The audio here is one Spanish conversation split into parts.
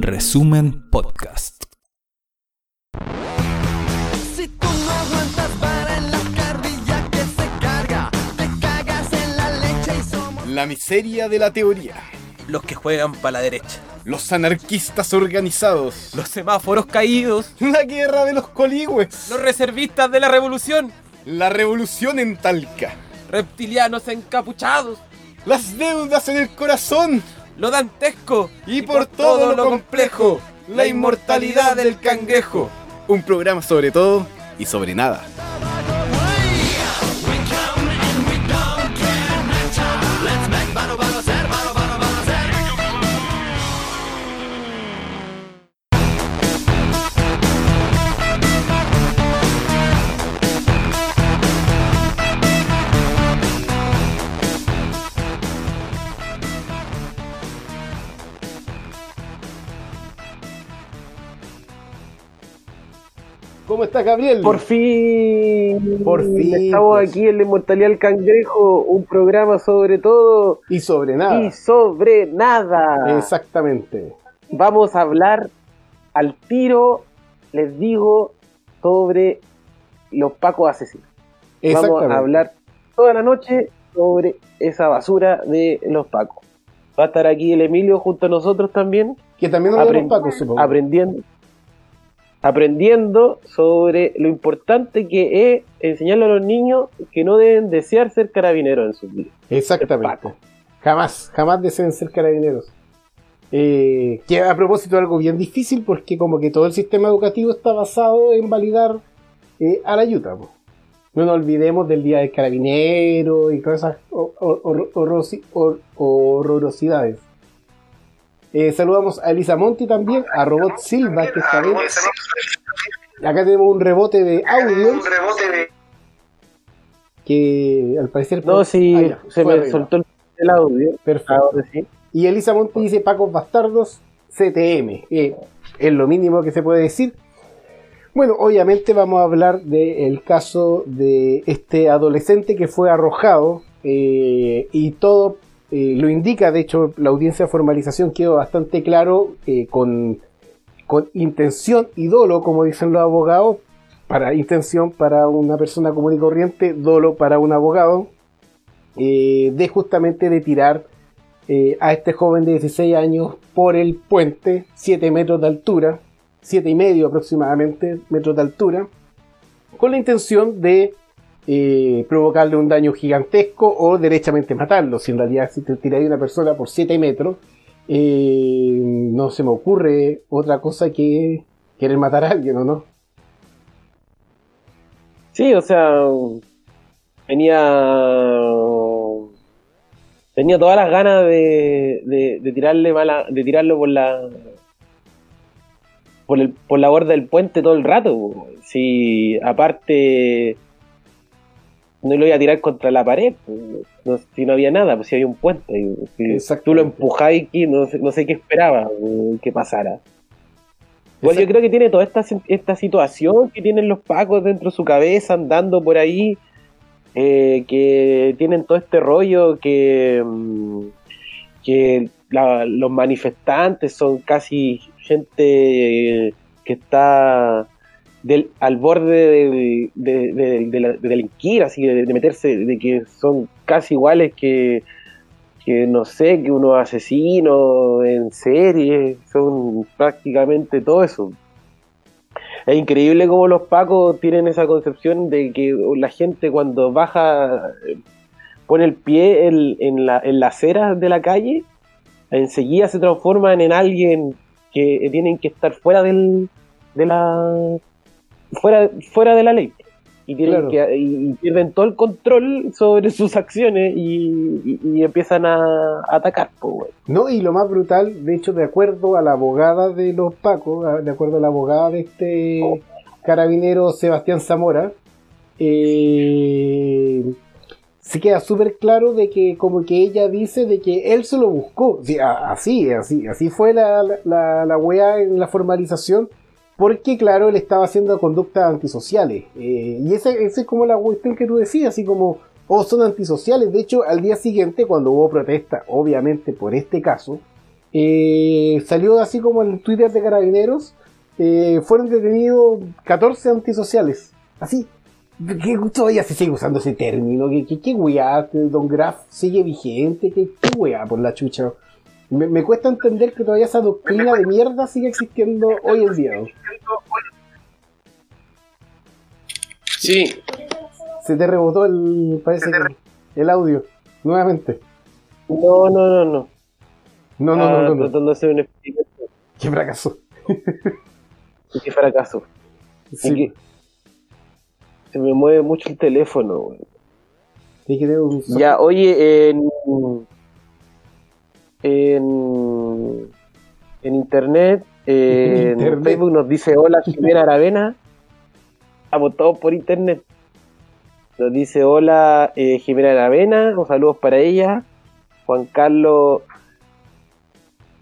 Resumen Podcast. Si tú no aguantas para en la carrilla que se carga, te cagas en la leche y somos La miseria de la teoría. los que juegan para la derecha, Los anarquistas organizados. los semáforos caídos, La guerra de los coligües. los reservistas de la revolución, La revolución en Talca. reptilianos encapuchados, Las deudas en el corazón. Lo dantesco Y, por, todo, lo complejo. La inmortalidad del cangrejo. Un programa sobre todo y sobre nada. ¿Cómo estás, Gabriel? Por fin, Por fin, estamos pues. aquí en la Inmortalidad del Cangrejo, un programa sobre todo Y sobre nada. y sobre nada. Exactamente. Vamos a hablar al tiro, les digo, sobre los pacos asesinos. Vamos a hablar toda la noche sobre esa basura de los pacos. Va a estar aquí el Emilio junto a nosotros también, Que también nos Aprend- los pacos, supongo. aprendiendo aprendiendo sobre lo importante que es enseñarle a los niños que no deben desear ser carabineros en sus vidas. Exactamente. Jamás, jamás deseen ser carabineros. Eh, que a propósito algo bien difícil porque como que todo el sistema educativo está basado en validar eh, a la ayuda. po. No nos olvidemos del día del carabinero y todas esas horrorosidades. Eh, saludamos a Elisa Monti también, a Robot Silva, que está bien. Acá tenemos un rebote de audio que al parecer... No, si Ah, ya, se me soltó el, audio. Perfecto. Ahora sí. Y Elisa Monti dice Pacos Bastardos CTM. Eh, es lo mínimo que se puede decir. Bueno, obviamente vamos a hablar del caso de este adolescente que fue arrojado eh, y todo eh, lo indica, de hecho la audiencia de formalización quedó bastante claro eh, con, con intención y dolo, como dicen los abogados, para intención para una persona común y corriente, dolo para un abogado, eh, de justamente de tirar a este joven de 16 años por el puente, 7 metros de altura, 7 y medio aproximadamente metros de altura, con la intención de eh, provocarle un daño gigantesco o derechamente matarlo. Si en realidad si te tiraría una persona por 7 metros, eh, no se me ocurre otra cosa que querer matar a alguien, ¿o no? Sí, o sea, tenía tenía todas las ganas de, de, tirarle mala, de tirarlo por la por, el, por la borda del puente todo el rato. Si aparte no lo iba a tirar contra la pared, no, si no había nada, pues si había un puente. y Si tú lo empujáis aquí, no sé, no sé qué esperaba que pasara. Igual yo creo que tiene toda esta, esta situación que tienen los pacos dentro de su cabeza, andando por ahí, eh, que tienen todo este rollo que, mm, que la- los manifestantes son casi gente que está del, al borde de, de, de- la- de delinquir, así de, meterse, de que son casi iguales que, que no sé, que unos asesinos en serie, son prácticamente todo eso. Es increíble cómo los pacos tienen esa concepción de que la gente cuando baja, eh, pone el pie en, en la, en la acera de la calle, enseguida se transforman en alguien que tienen que estar fuera del, de la fuera, fuera de la ley y, tienen Claro. que, y, y pierden todo el control sobre sus acciones y, y- y empiezan a, a atacar. güey. No, y lo más brutal, de hecho, de acuerdo a la abogada de los Pacos, de acuerdo a la abogada de este carabinero Sebastián Zamora, eh, se queda súper claro de que como que ella dice de que él se lo buscó. Sí, así, así, así fue la, la, la, la weá en la formalización. Porque, claro, él estaba haciendo conductas antisociales. Eh, y esa es como la cuestión que tú decías, así como, oh, son antisociales. De hecho, al día siguiente, cuando hubo protesta, obviamente por este caso, eh, salió así como en Twitter de Carabineros, eh, fueron detenidos 14 antisociales. Así. ¿Qué todavía se sigue usando ese término? ¿Qué, qué, qué weá? ¿Don Graf sigue vigente? ¿Qué, qué por la chucha? Me, me cuesta entender que todavía esa doctrina de mierda sigue existiendo hoy en día. Sí, Se te rebotó el, parece que, el audio, nuevamente. no, no, no, no. No, no, no, no, no. Tratando de hacer un explicación. Qué fracaso. Qué fracaso. Sí, se me mueve mucho el teléfono, güey. Ya, oye, en, en, en internet, eh, en Internet. Facebook nos dice hola Jimena Aravena. Estamos todos por internet. Nos dice hola eh, Jimena Aravena, un saludos para ella. Juan Carlos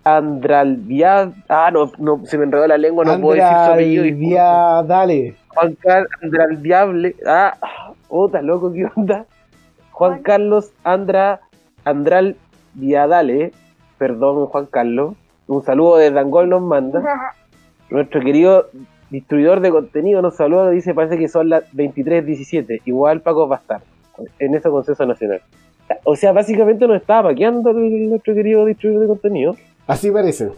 Andralviad. Ah, no, no, se me enredó la lengua, no puedo decir su apellido. Andrea, dale. Juan Carlos Andralviable. Ah, puta, loco, ¿qué onda? Juan Carlos Andra Andral Viadale. Perdón, Juan Carlos. Un saludo desde Angol nos manda. Nuestro querido distribuidor de contenido nos saluda dice parece que son las 23.17. Igual Paco va a estar en ese Consenso Nacional. O sea, básicamente nos estaba paqueando nuestro querido distribuidor de contenido. Así parece.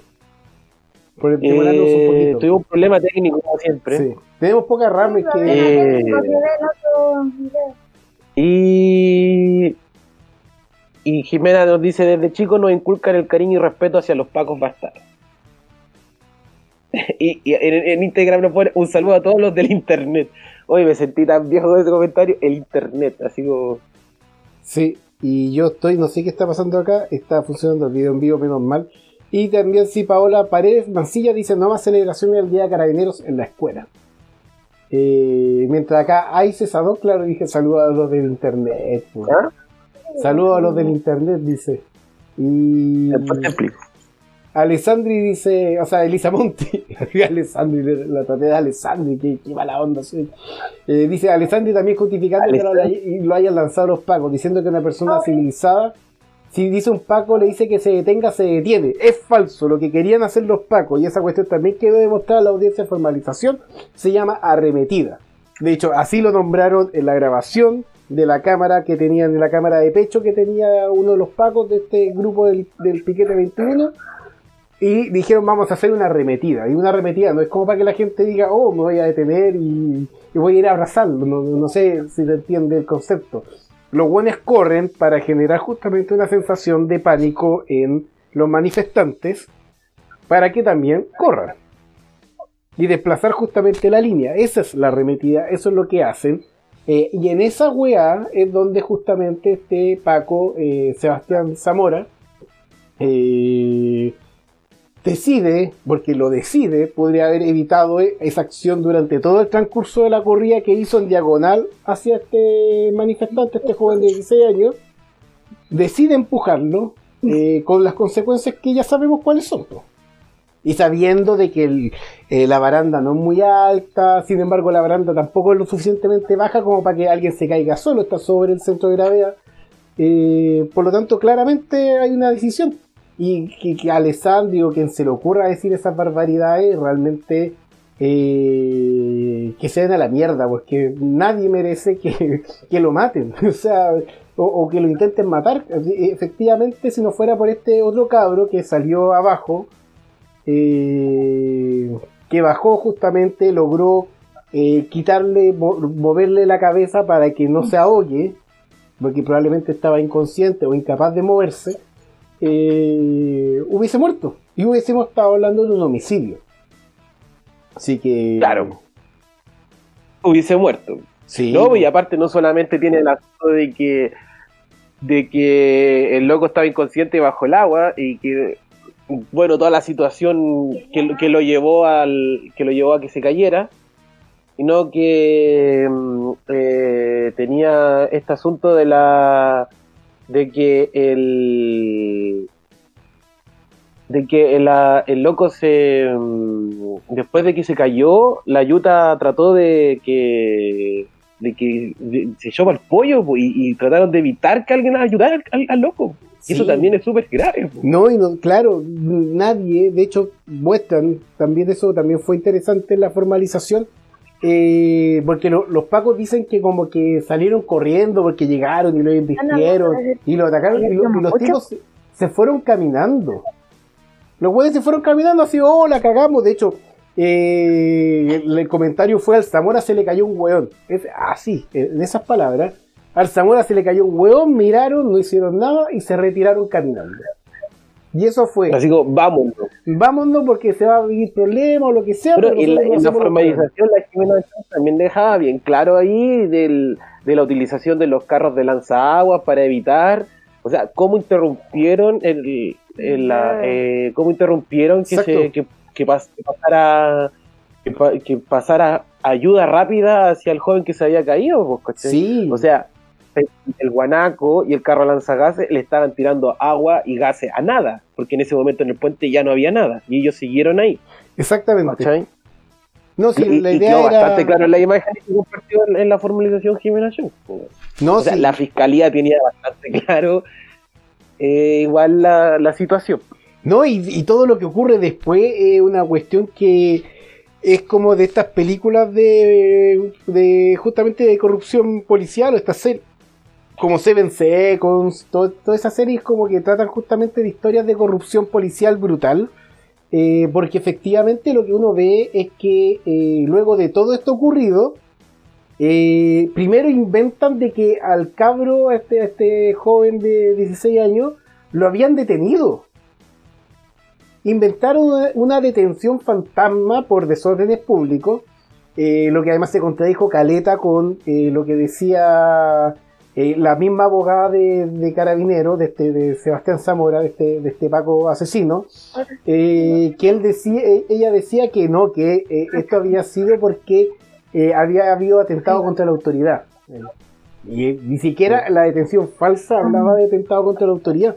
Por el Eh, un poquito. tuvimos un problema técnico como siempre. Sí. Tenemos poca RAM, que. Eh, Y, y Jimena nos dice, desde chicos nos inculcan el cariño y respeto hacia los pacos bastardos. y, y en, en Instagram nos pone un saludo a todos los del internet. Oye, me sentí tan viejo con ese comentario, el internet, así como... Sí, y yo estoy, no sé qué está pasando acá, está funcionando el video en vivo, menos mal. Y también sí, Paola Paredes Mancilla dice no más celebraciones del Día de Carabineros en la escuela. Eh, mientras acá hay cesador, claro, dije saludos a los del internet. pues. ¿Ah? Saludos a los del internet, dice. Y Después te explico. Alessandri dice, o sea, Elisa Monti, Alessandri, la traté de Alessandri, qué, qué mala onda soy. Eh, dice Alessandri también justificando que lo, hay- y lo hayan lanzado los pacos, diciendo que una persona civilizada, si dice un paco, le dice que se detenga, se detiene. Es falso, lo que querían hacer los pacos, y esa cuestión también quedó demostrada en la audiencia de formalización, se llama arremetida. De hecho, así lo nombraron en la grabación de la cámara que tenían, en la cámara de pecho que tenía uno de los pacos de este grupo del, del piquete 21 y dijeron vamos a hacer una arremetida. Y una arremetida no es como para que la gente diga, oh, me voy a detener y, voy a ir a abrazarlo. No, no sé si te entiende el concepto. Los buenos corren para generar justamente una sensación de pánico en los manifestantes para que también corran. Y desplazar justamente la línea. Esa es la arremetida, eso es lo que hacen. Eh, y en esa weá es donde justamente este Paco, eh, Sebastián Zamora, eh, decide, porque lo decide, podría haber evitado e- esa acción durante todo el transcurso de la corrida que hizo en diagonal hacia este manifestante, este joven de 16 años, decide empujarlo con las consecuencias que ya sabemos cuáles son. Y sabiendo de que eh, la baranda no es muy alta, sin embargo la baranda tampoco es lo suficientemente baja como para que alguien se caiga solo, está sobre el centro de gravedad. Eh, por lo tanto, claramente hay una decisión. Y que, que a Alessandri o quien se le ocurra decir esas barbaridades, realmente eh, que se den a la mierda, porque nadie merece que, que lo maten, o sea, o que lo intenten matar. Efectivamente, si no fuera por este otro cabro que salió abajo, eh, que bajó justamente, logró eh, quitarle, mo- moverle la cabeza para que no se ahogue, porque probablemente estaba inconsciente o incapaz de moverse, eh, hubiese muerto. Y hubiésemos estado hablando de un homicidio. Así que. Claro. Hubiese muerto. Sí. No, y aparte no solamente tiene el asunto de que de que el loco estaba inconsciente bajo el agua y que bueno toda la situación que, que lo llevó al que lo llevó a que se cayera sino que mm, eh, tenía este asunto de la de que el de que el, ah, el loco se mm, después de que se cayó la yuta trató de que de que de- se echó para el pollo po, y, y trataron de evitar que alguien ayudara al, loco Y eso Sí. también es súper grave. po. No, y no, claro, nadie, de hecho, muestran, también eso también fue interesante en la formalización, eh, porque lo- los pacos dicen que como que salieron corriendo porque llegaron y lo embistieron y lo atacaron y, lo- y los tipos se, se fueron caminando. Los güeyes se fueron caminando así, oh, la cagamos, de hecho, eh, el, el comentario fue al Zamora se le cayó un hueón. Es, así, en esas palabras. Al Zamora se le cayó un hueón, miraron, no hicieron nada y se retiraron caminando. Y eso fue, Así como, vámonos. vámonos porque se va a vivir problema o lo que sea. Pero pero en la, en la formalización, la Jimena también dejaba bien claro ahí del, de la utilización de los carros de lanzaguas para evitar, o sea, cómo interrumpieron el, el- la, eh, cómo interrumpieron que, se, que, que pas- que pasara que, pa- que pasara ayuda rápida hacia el joven que se había caído, pues, ¿cachai? Sí. O sea, el, guanaco y el carro lanzagases le estaban tirando agua y gases a nada, porque en ese momento en el puente ya no había nada y ellos siguieron ahí. Exactamente. ¿cachai? No, sí, y, la y idea quedó era. bastante claro en la imagen que compartió en, en la formalización Jimena Chung. No, o sea, sí. la fiscalía tenía bastante claro eh, igual la, la situación. No, y, todo lo que ocurre después es una cuestión que es como de estas películas de, justamente de corrupción policial o estas series como Seven Seconds, todas esas series como que tratan justamente de historias de corrupción policial brutal, eh, porque efectivamente lo que uno ve es que eh, luego de todo esto ocurrido, eh, primero inventan de que al cabro, este, a este joven de 16 años, lo habían detenido inventaron una, detención fantasma por desórdenes públicos, eh, lo que además se contradijo Caleta con eh, lo que decía eh, la misma abogada de, de Carabinero, de, este, de Sebastián Zamora, de este, de este Paco asesino, eh, que él decía, ella decía que no, que esto había sido porque eh, había habido atentado contra la autoridad. Y ni siquiera la detención falsa hablaba de atentado contra la autoridad.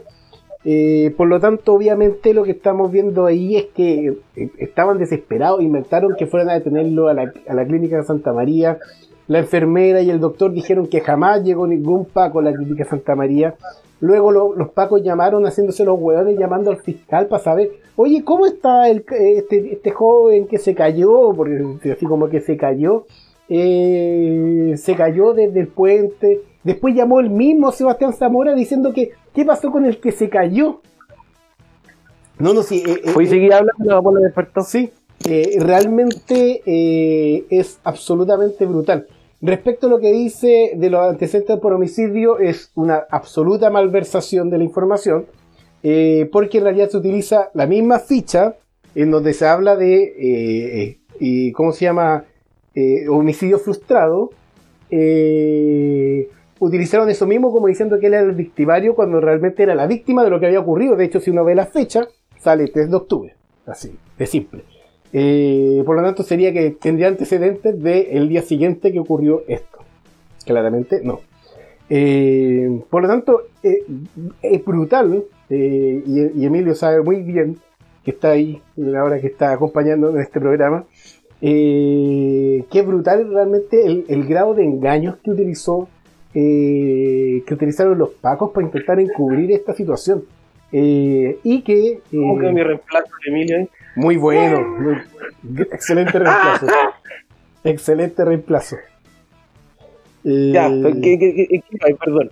Eh, por lo tanto, obviamente lo que estamos viendo ahí es que eh, estaban desesperados, inventaron que fueran a detenerlo a la, a la clínica de Santa María. La enfermera y el doctor dijeron que jamás llegó ningún Paco a la clínica de Santa María. Luego lo- los Pacos llamaron haciéndose los hueones, llamando al fiscal para saber, oye, ¿cómo está el, este, este joven que se cayó? Porque así como que se cayó, eh, se cayó desde el puente. Después llamó el mismo Sebastián Zamora diciendo que, ¿qué pasó con el que se cayó? No, no, sí. eh, eh, Fue y eh, seguía hablando, la bola despertó. Sí, eh, realmente eh, es absolutamente brutal. Respecto a lo que dice de los antecedentes por homicidio, es una absoluta malversación de la información, eh, porque en realidad se utiliza la misma ficha en donde se habla de, eh, eh, ¿cómo se llama? Eh, homicidio frustrado. eh, utilizaron eso mismo como diciendo que él era el victimario cuando realmente era la víctima de lo que había ocurrido. De hecho, si uno ve la fecha, sale 3 de octubre. Así, de simple. Eh, por lo tanto, sería que tendría antecedentes del día siguiente que ocurrió esto. Claramente no. Eh, por lo tanto, eh, es brutal, y, Emilio sabe muy bien que está ahí, ahora que está acompañando en este programa, que es brutal realmente el grado de engaños que utilizó, eh, que utilizaron los pacos para intentar encubrir esta situación. Eh, y que... eh, ¿Cómo que mi reemplazo de Emilio? muy bueno. muy- excelente reemplazo. excelente reemplazo. Eh, Ya, ¿qué, qué, qué- qué- ay, perdón.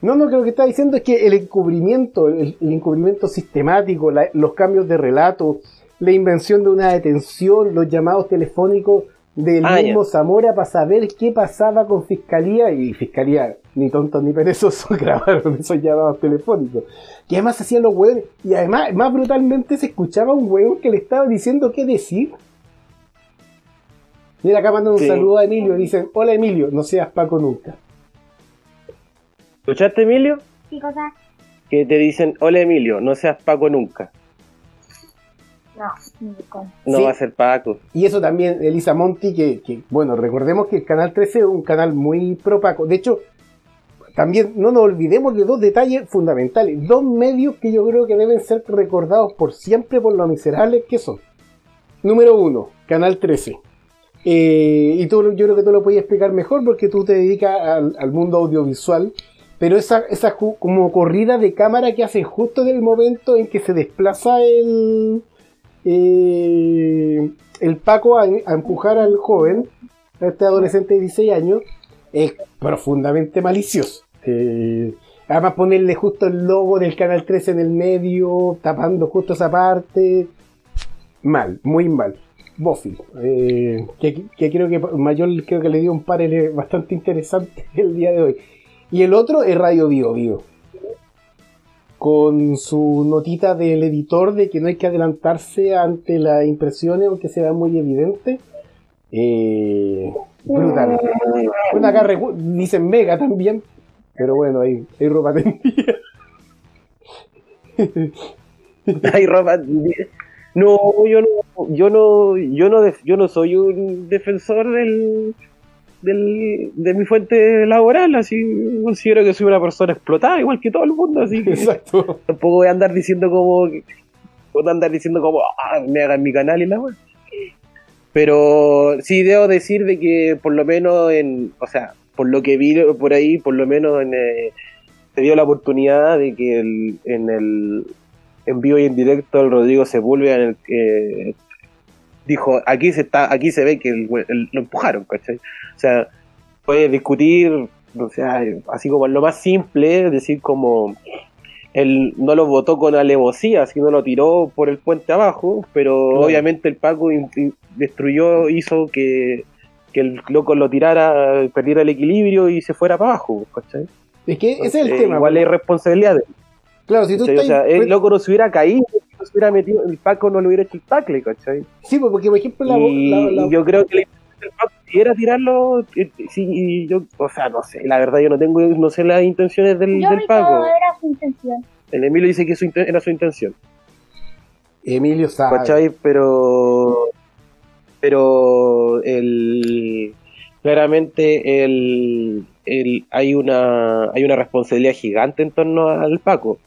No, no, que lo que está diciendo es que el encubrimiento, el, el encubrimiento sistemático, la- los cambios de relato, la invención de una detención, los llamados telefónicos del Ah, mismo Zamora para saber qué pasaba con Fiscalía y Fiscalía, ni tontos ni perezosos, grabaron esos llamados telefónicos. Y además hacían los hueones, y además, más brutalmente se escuchaba un hueón que le estaba diciendo qué decir. Mira, acá mandan un Sí. saludo a Emilio, dicen, hola Emilio, no seas Paco nunca. ¿Escuchaste, Emilio? ¿Qué cosa? Que te dicen, hola Emilio, no seas Paco nunca. No. No Sí. va a ser Paco. Y eso también, Elisa Monti, que, que, bueno, recordemos que el Canal 13 es un canal muy pro Paco. De hecho, también no nos olvidemos de dos detalles fundamentales. Dos medios que yo creo que deben ser recordados por siempre por lo miserables que son. Número uno, Canal 13. Eh, y tú, yo creo que tú lo puedes explicar mejor porque tú te dedicas al, al mundo audiovisual. pero esa, como corrida de cámara que hacen justo en el momento en que se desplaza el, eh, el Paco a, empujar al joven, a este adolescente de 16 años, es profundamente malicioso. Eh, además ponerle justo el logo del Canal 13 en el medio, tapando justo esa parte. Mal, muy mal. Buffy, eh, que, que creo que Mayor creo que le dio un par bastante interesante el día de hoy. Y el otro es Radio Bio Bio. Con su notita del editor de que no hay que adelantarse ante las impresiones, aunque sea muy evidente. Eh, brutal. Bueno, acá recu- dicen mega también. Pero bueno, hay, hay ropa tendida. Hay ropa. No, yo no, yo no, yo no, yo no soy un defensor del, del, de mi fuente laboral, así considero que soy una persona explotada, igual que todo el mundo, así que Exacto. tampoco voy a andar diciendo como, voy a andar diciendo como, ah, me hagan mi canal y la wea. Pero sí debo decir de que por lo menos en, o sea, por lo que vi por ahí, por lo menos en, eh, se dio la oportunidad de que el- en el en vivo y en directo el Rodrigo Sepúlveda en el que dijo aquí se está aquí se ve que el lo empujaron ¿cachai? o sea puede discutir o sea así como lo más simple decir como él no lo votó con alevosía sino lo tiró por el puente abajo pero Claro. obviamente el Paco destruyó hizo que que el loco lo tirara perdiera el equilibrio y se fuera para abajo ¿cachai? Es que ese es el Entonces, tema. igual es responsabilidad de Claro, si tú ¿cachai? O estás. sea, el loco no se hubiera caído, se hubiera metido, el Paco no le hubiera hecho el tackle, ¿cachai? Sí, pues, porque por ejemplo la, y, la- yo creo que la intención del Paco si era tirarlo, eh, sí, y yo, o sea, no sé, la verdad yo no tengo, no sé las intenciones del, Yo del Paco. era su intención. El Emilio dice que su era su intención, Emilio sabe. ¿cachai? Pero, pero el, claramente el, hay una, hay una responsabilidad gigante en torno al Paco.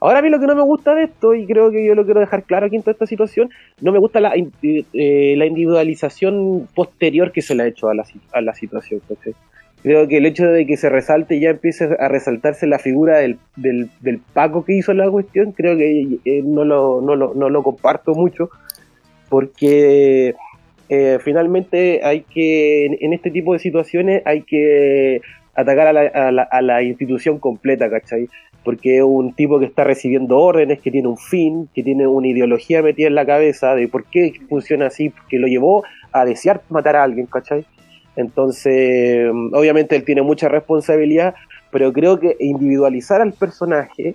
Ahora a mí lo que no me gusta de esto, y creo que yo lo quiero dejar claro aquí en toda esta situación, no me gusta la, eh, individualización posterior que se le ha hecho a la, situación. ¿cachai? Creo que el hecho de que se resalte ya empiece a resaltarse la figura del, Paco que hizo la cuestión, creo que eh, no, lo, no, lo, no lo comparto mucho, porque eh, finalmente hay que, en este tipo de situaciones hay que atacar a la, a la, institución completa, ¿cachai? Porque es un tipo que está recibiendo órdenes, que tiene un fin, que tiene una ideología metida en la cabeza de por qué funciona así, que lo llevó a desear matar a alguien, ¿cachai? Entonces, obviamente él tiene mucha responsabilidad, pero creo que individualizar al personaje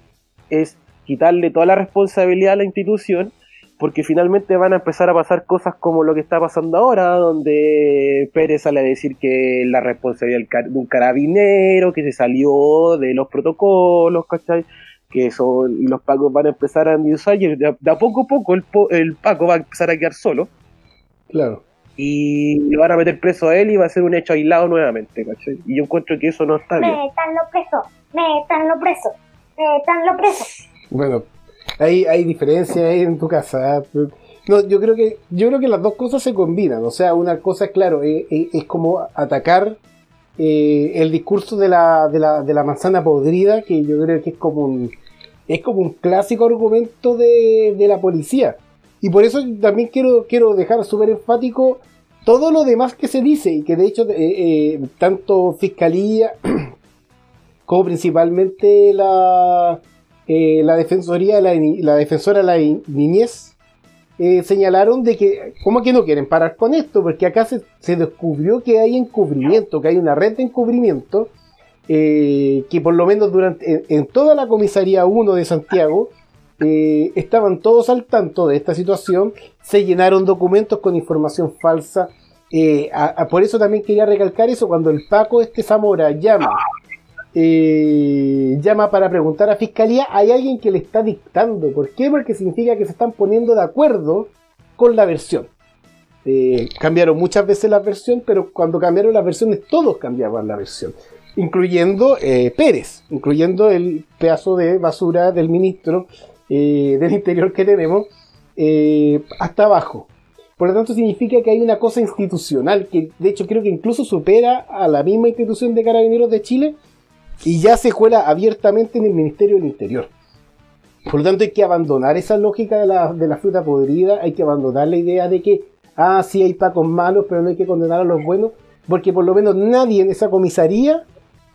es quitarle toda la responsabilidad a la institución, porque finalmente van a empezar a pasar cosas como lo que está pasando ahora, donde Pérez sale a decir que la responsabilidad de un carabinero, que se salió de los protocolos, ¿cachai? Que son, y los pacos van a empezar a endiosar y de a, de a poco a poco el, po- el paco va a empezar a quedar solo Claro. y le van a meter preso a él y va a ser un hecho aislado nuevamente, ¿cachai? Y yo encuentro que eso no está bien. Métanlo preso, métanlo preso, métanlo preso. Bueno, hay, hay diferencias en tu casa. ¿eh? No, yo creo que yo creo que las dos cosas se combinan. O sea, una cosa, claro, es, es- es como atacar eh, el discurso de la, de, la, de la manzana podrida, que yo creo que es como un, es como un clásico argumento de, de la policía. Y por eso también quiero, quiero dejar súper enfático todo lo demás que se dice, y que de hecho, eh, eh, tanto fiscalía como principalmente la, eh, la defensoría, de la, la defensora de la ni- niñez, eh, señalaron de que, ¿cómo que no quieren parar con esto? Porque acá se, se descubrió que hay encubrimiento, que hay una red de encubrimiento, eh, que por lo menos durante, en, toda la comisaría 1 de Santiago, estaban todos al tanto de esta situación, se llenaron documentos con información falsa. por eso también quería recalcar eso, cuando el Paco este Zamora llama llama para preguntar a fiscalía, hay alguien que le está dictando. ¿Por qué? Porque significa que se están poniendo de acuerdo con la versión. Eh, cambiaron muchas veces la versión, pero cuando cambiaron las versiones, todos cambiaban la versión, incluyendo eh, Pérez, incluyendo el pedazo de basura del ministro eh, del interior que tenemos, hasta abajo. Por lo tanto, significa que hay una cosa institucional que, de hecho, creo que incluso supera a la misma institución de Carabineros de Chile, y ya se cuela abiertamente en el Ministerio del Interior. Por lo tanto, hay que abandonar esa lógica de la, de la fruta podrida, hay que abandonar la idea de que, ah, sí hay pacos malos, pero no hay que condenar a los buenos, porque por lo menos nadie en esa comisaría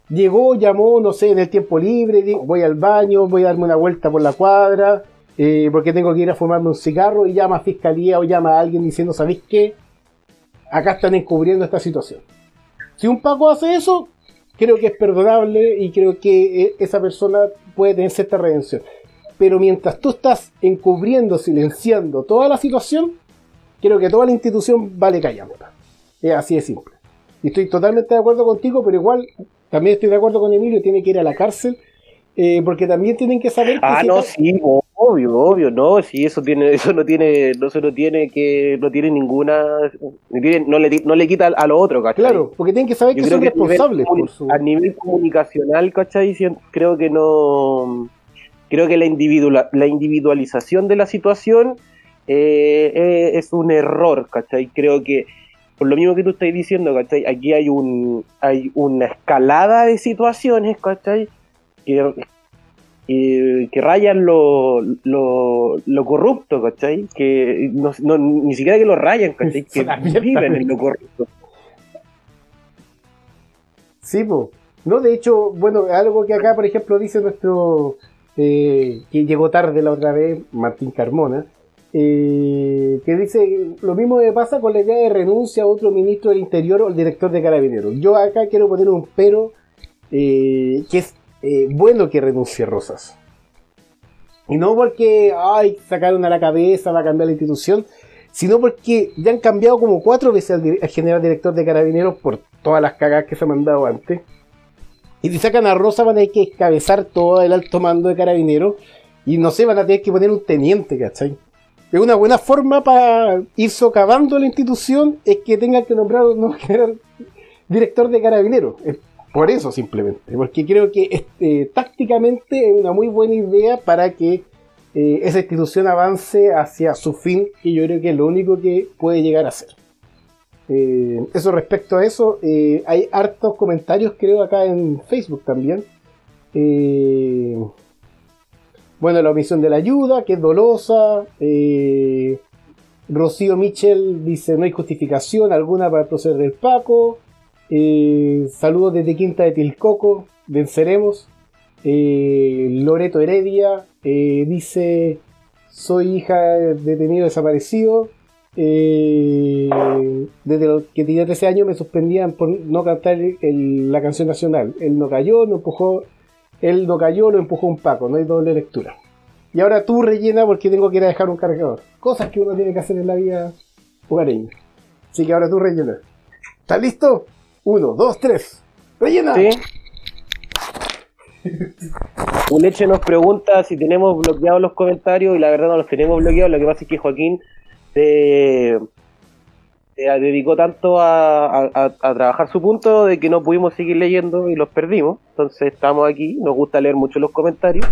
llegó, llamó, no sé, en el tiempo libre, di- voy al baño, voy a darme una vuelta por la cuadra, eh, porque tengo que ir a fumarme un cigarro, y llama a fiscalía o llama a alguien diciendo, ¿sabéis qué? Acá están encubriendo esta situación. Si un Paco hace eso, creo que es perdonable y creo que eh, esa persona puede tener cierta redención. Pero mientras tú estás encubriendo, silenciando toda la situación, creo que toda la institución vale callampa. Es así de simple. Y estoy totalmente de acuerdo contigo, pero igual también estoy de acuerdo con Emilio, tiene que ir a la cárcel, eh, porque también tienen que saber que Ah, si no, está- sí, obvio, obvio, no, sí, eso tiene, eso no tiene, no, eso no tiene que, no tiene ninguna, no, tiene- no le, no le quita al, al otro, ¿cachai? Claro, porque tienen que saber Yo que son que a nivel responsables por su... a nivel comunicacional, ¿cachai? Creo que no, creo que la, individual, la individualización de la situación eh, eh, es un error, ¿cachai? Creo que, por lo mismo que tú estás diciendo, ¿cachai? Aquí hay un hay una escalada de situaciones, ¿cachai? Que, que, que rayan lo, lo, lo corrupto, ¿cachai? Que no, no- ni siquiera que lo rayan, ¿cachai? Que viven en lo corrupto. Sí, po. No, de hecho, bueno, algo que acá, por ejemplo, dice nuestro eh, que llegó tarde la otra vez, Martín Carmona, eh, que dice lo mismo me pasa con la idea de renuncia a otro ministro del Interior o el director de Carabineros. Yo acá quiero poner un pero eh, que es eh, bueno que renuncie Rosas. Y no porque, ay, sacaron a la cabeza, va a cambiar la institución, sino porque ya han cambiado como cuatro veces al, general director de Carabineros por todas las cagadas que se han mandado antes. Y si sacan a Rosa van a tener que cabezar todo el alto mando de Carabineros y no sé, van a tener que poner un teniente, ¿cachai? Es una buena forma para ir socavando la institución es que tengan que nombrar un general director de Carabineros. Por eso simplemente, porque creo que este, tácticamente es una muy buena idea para que eh, esa institución avance hacia su fin, que yo creo que es lo único que puede llegar a ser. Eh, eso respecto a eso, eh, hay hartos comentarios creo acá en Facebook también. Bueno, la omisión de la ayuda, que es dolosa. Rocío Michel dice no hay justificación alguna para proceder del Paco. Eh, saludos desde Quinta de Tilcoco, venceremos. Eh, Loreto Heredia eh, dice soy hija de detenido desaparecido. Eh, desde los que tenía 13 años me suspendían por no cantar la canción nacional. Él no cayó, no empujó, él no cayó, lo empujó un Paco, no hay doble lectura. Y ahora tú rellena porque tengo que ir a dejar un cargador. Cosas que uno tiene que hacer en la vida hogareña. Así que ahora tú rellena. ¿Estás listo? Uno, dos, tres. ¡Rellena! Sí. Uleche nos pregunta si tenemos bloqueados los comentarios y la verdad no los tenemos bloqueados. Lo que pasa es que Joaquín se, dedicó tanto a trabajar su punto de que no pudimos seguir leyendo y los perdimos. Entonces estamos aquí, nos gusta leer mucho los comentarios.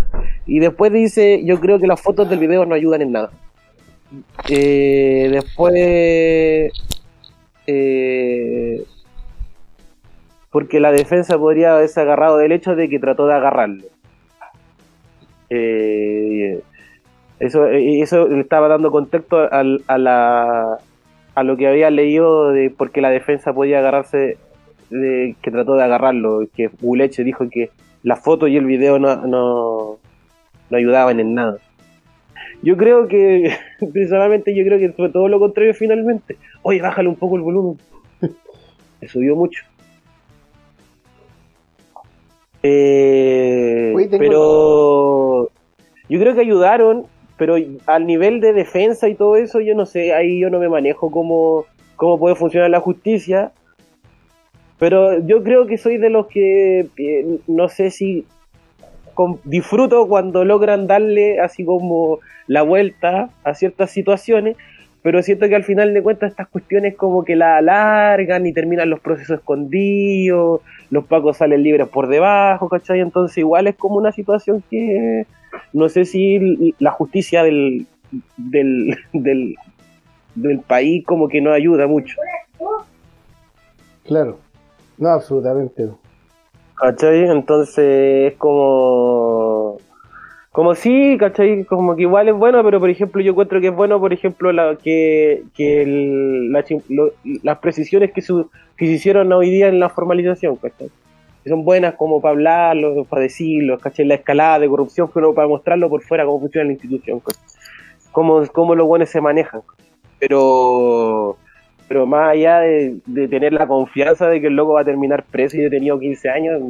Y después dice, yo creo que las fotos del video no ayudan en nada. Eh, después... eh, porque la defensa podría haberse agarrado del hecho de que trató de agarrarlo. Eh, eso, eh, eso le estaba dando contexto al- a, la, a lo que había leído de por qué la defensa podía agarrarse de que trató de agarrarlo, que Buleche dijo que la foto y el video no, no, no ayudaban en nada. Yo creo que, principalmente yo creo que fue todo lo contrario finalmente. Oye, bájale un poco el volumen. Se subió mucho. Eh, pero yo creo que ayudaron, pero al nivel de defensa y todo eso, yo no sé, ahí yo no me manejo cómo, cómo puede funcionar la justicia. Pero yo creo que soy de los que eh, no sé si con- disfruto cuando logran darle así como la vuelta a ciertas situaciones, pero siento que al final de cuentas estas cuestiones como que la alargan y terminan los procesos escondidos, los pacos salen libres por debajo, ¿cachai? Entonces igual es como una situación que no sé si la justicia del, del, del, del país como que no ayuda mucho. Claro. No, absolutamente. ¿Cachai? Entonces es como. Como sí, ¿cachai? Como que igual es bueno, pero por ejemplo, yo encuentro que es bueno, por ejemplo, la, que, las precisiones que, su- que se hicieron hoy día en la formalización, ¿cachai? Que son buenas como para hablarlo, para decirlo, ¿cachai? La escalada de corrupción, pero para mostrarlo por fuera cómo funciona la institución. Cómo, cómo los buenos se manejan. Pero pero más allá de, de tener la confianza de que el loco va a terminar preso y detenido 15 años,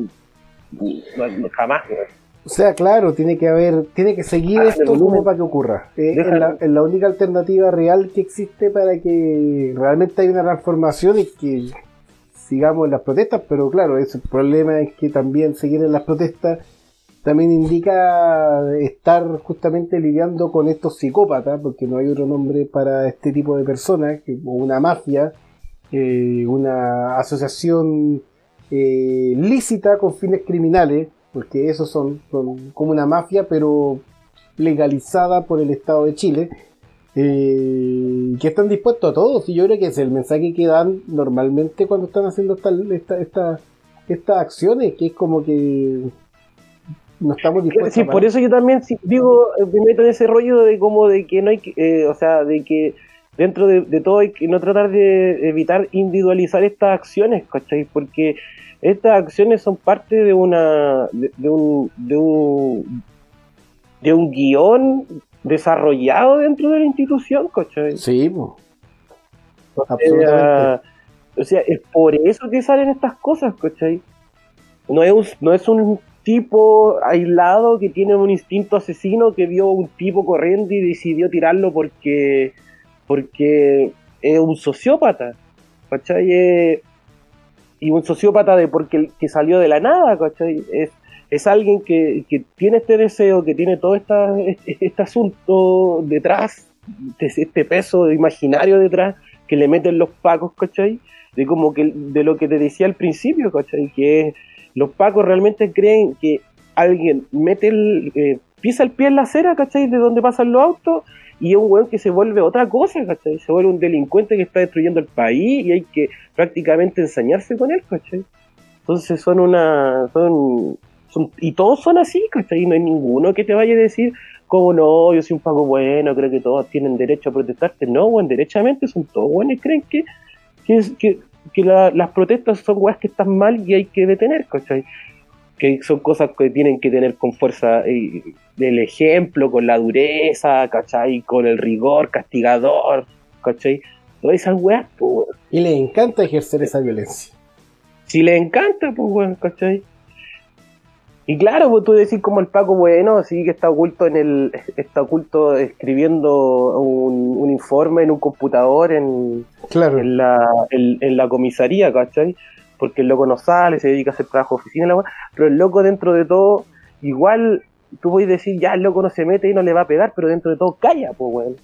jamás. O sea, claro, tiene que haber, tiene que seguir Ah, esto como para que ocurra. Eh, es, la, es la única alternativa real que existe para que realmente haya una transformación y que sigamos en las protestas, pero claro, ese el problema es que también seguir en las protestas también indica estar justamente lidiando con estos psicópatas, porque no hay otro nombre para este tipo de personas, que- o una mafia, eh, una asociación eh, lícita con fines criminales, porque esos son, son como una mafia, pero legalizada por el Estado de Chile, eh, que están dispuestos a todos, y yo creo que es el mensaje que dan normalmente cuando están haciendo estas esta, esta- estas acciones, que es como que no estamos dispuestos Sí, a por eso yo también digo, eh, me meto en ese rollo de como de que no hay que, eh, o sea, de que dentro de, de todo hay que no tratar de evitar individualizar estas acciones, ¿cachai? Porque estas acciones son parte de una, de, de un, de un, de un guion desarrollado dentro de la institución, ¿cachai? Sí, po. Sea, absolutamente. o sea, es por eso que salen estas cosas, ¿cachai? No es, un, no es un tipo aislado que tiene un instinto asesino que vio un tipo corriendo y decidió tirarlo porque, porque es un sociópata, ¿cachai? Y un sociópata de porque que salió de la nada, ¿cachai? Es, es alguien que, que tiene este deseo, que tiene todo esta, este, este asunto detrás, este, este peso imaginario detrás, que le meten los pacos, ¿cachai? De como que de lo que te decía al principio, ¿cachai? Que los pacos realmente creen que alguien mete el, eh, pisa el pie en la acera, ¿cachai? De donde pasan los autos, y es un weón que se vuelve otra cosa, ¿cachai? Se vuelve un delincuente que está destruyendo el país y hay que prácticamente ensañarse con él, ¿cachai? Entonces son una. son, y todos son así, ¿cachai? No hay ninguno que te vaya a decir, como no, yo soy un paco bueno, creo que todos tienen derecho a protestarte. No, weón, derechamente son todos y creen que, que, que, que la- las protestas son weas que están mal y hay que detener, ¿cachai? Que son cosas que tienen que tener con fuerza eh, del ejemplo, con la dureza, ¿cachai? Con el rigor castigador, ¿cachai? Todas esas weas, pues, weón. Y les encanta ejercer esa violencia. Si le encanta, pues, weón, ¿cachai? Y claro, pues tú decís como el Paco bueno, sí que está oculto en el, está oculto escribiendo un, un informe en un computador en, Claro. en la, en, en la comisaría, ¿cachai? Porque el loco no sale, se dedica a hacer trabajo de oficina, la pero el loco dentro de todo, igual tú puedes decir, ya el loco no se mete y no le va a pegar, pero dentro de todo calla, pues weón.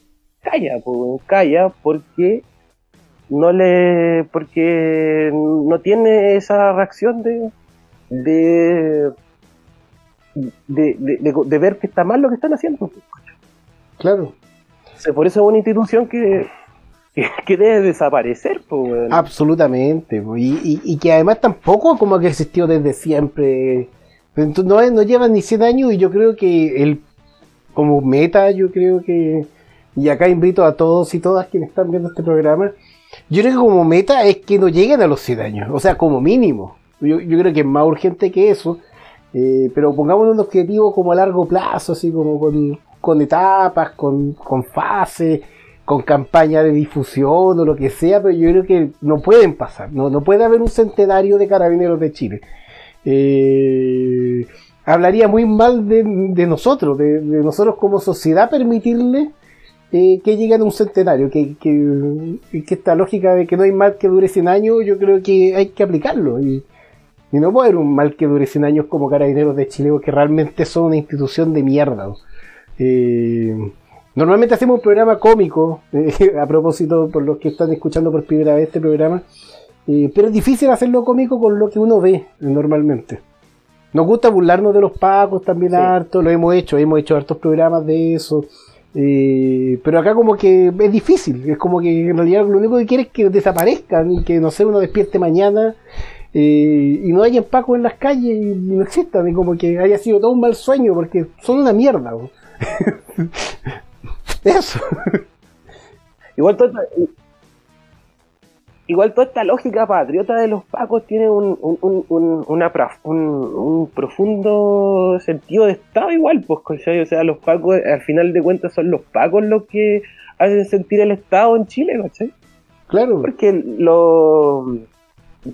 Calla, pues weón, calla porque no le, porque no tiene esa reacción de, de, de, de, de- de ver que está mal lo que están haciendo. Claro. O sea, por eso es una institución que, que, debe desaparecer, pues, weón. Absolutamente. Y, que además tampoco como que existió desde siempre. No, no llevan ni 100 años y yo creo que el como meta, yo creo que, y acá invito a todos y todas quienes están viendo este programa, yo creo que como meta es que no lleguen a los 100 años, o sea, como mínimo. Yo, yo creo que es más urgente que eso, eh, pero pongamos un objetivo como a largo plazo, así como con, con etapas, con, con fases, con campaña de difusión o lo que sea, pero yo creo que no pueden pasar, no, no puede haber un centenario de carabineros de Chile. Eh, hablaría muy mal de, nosotros, de, nosotros como sociedad permitirle eh, que lleguen a un centenario, que, esta lógica de que no hay mal que dure 100 años, yo creo que hay que aplicarlo. Y, y no puede haber un mal que dure 100 años como Carabineros de Chile, porque realmente son una institución de mierda. Eh, normalmente hacemos un programa cómico, eh, a propósito, por los que están escuchando por primera vez este programa, eh, pero es difícil hacerlo cómico con lo que uno ve normalmente. Nos gusta burlarnos de los pacos también Sí. harto, lo hemos hecho, hemos hecho hartos programas de eso. eh, pero acá como que es difícil, es como que en realidad lo único que quiere es que desaparezcan y que no sé, uno despierte mañana eh, y no hayan pacos en las calles y no existan, y como que haya sido todo un mal sueño, porque son una mierda. Eso. Igual toda esta, igual toda esta lógica patriota de los pacos tiene un, un, un, un- una un, un profundo sentido de Estado igual, pues, ¿cachai? O sea, los pacos, al final de cuentas, son los pacos los que hacen sentir el Estado en Chile, ¿cachai? Claro. Porque lo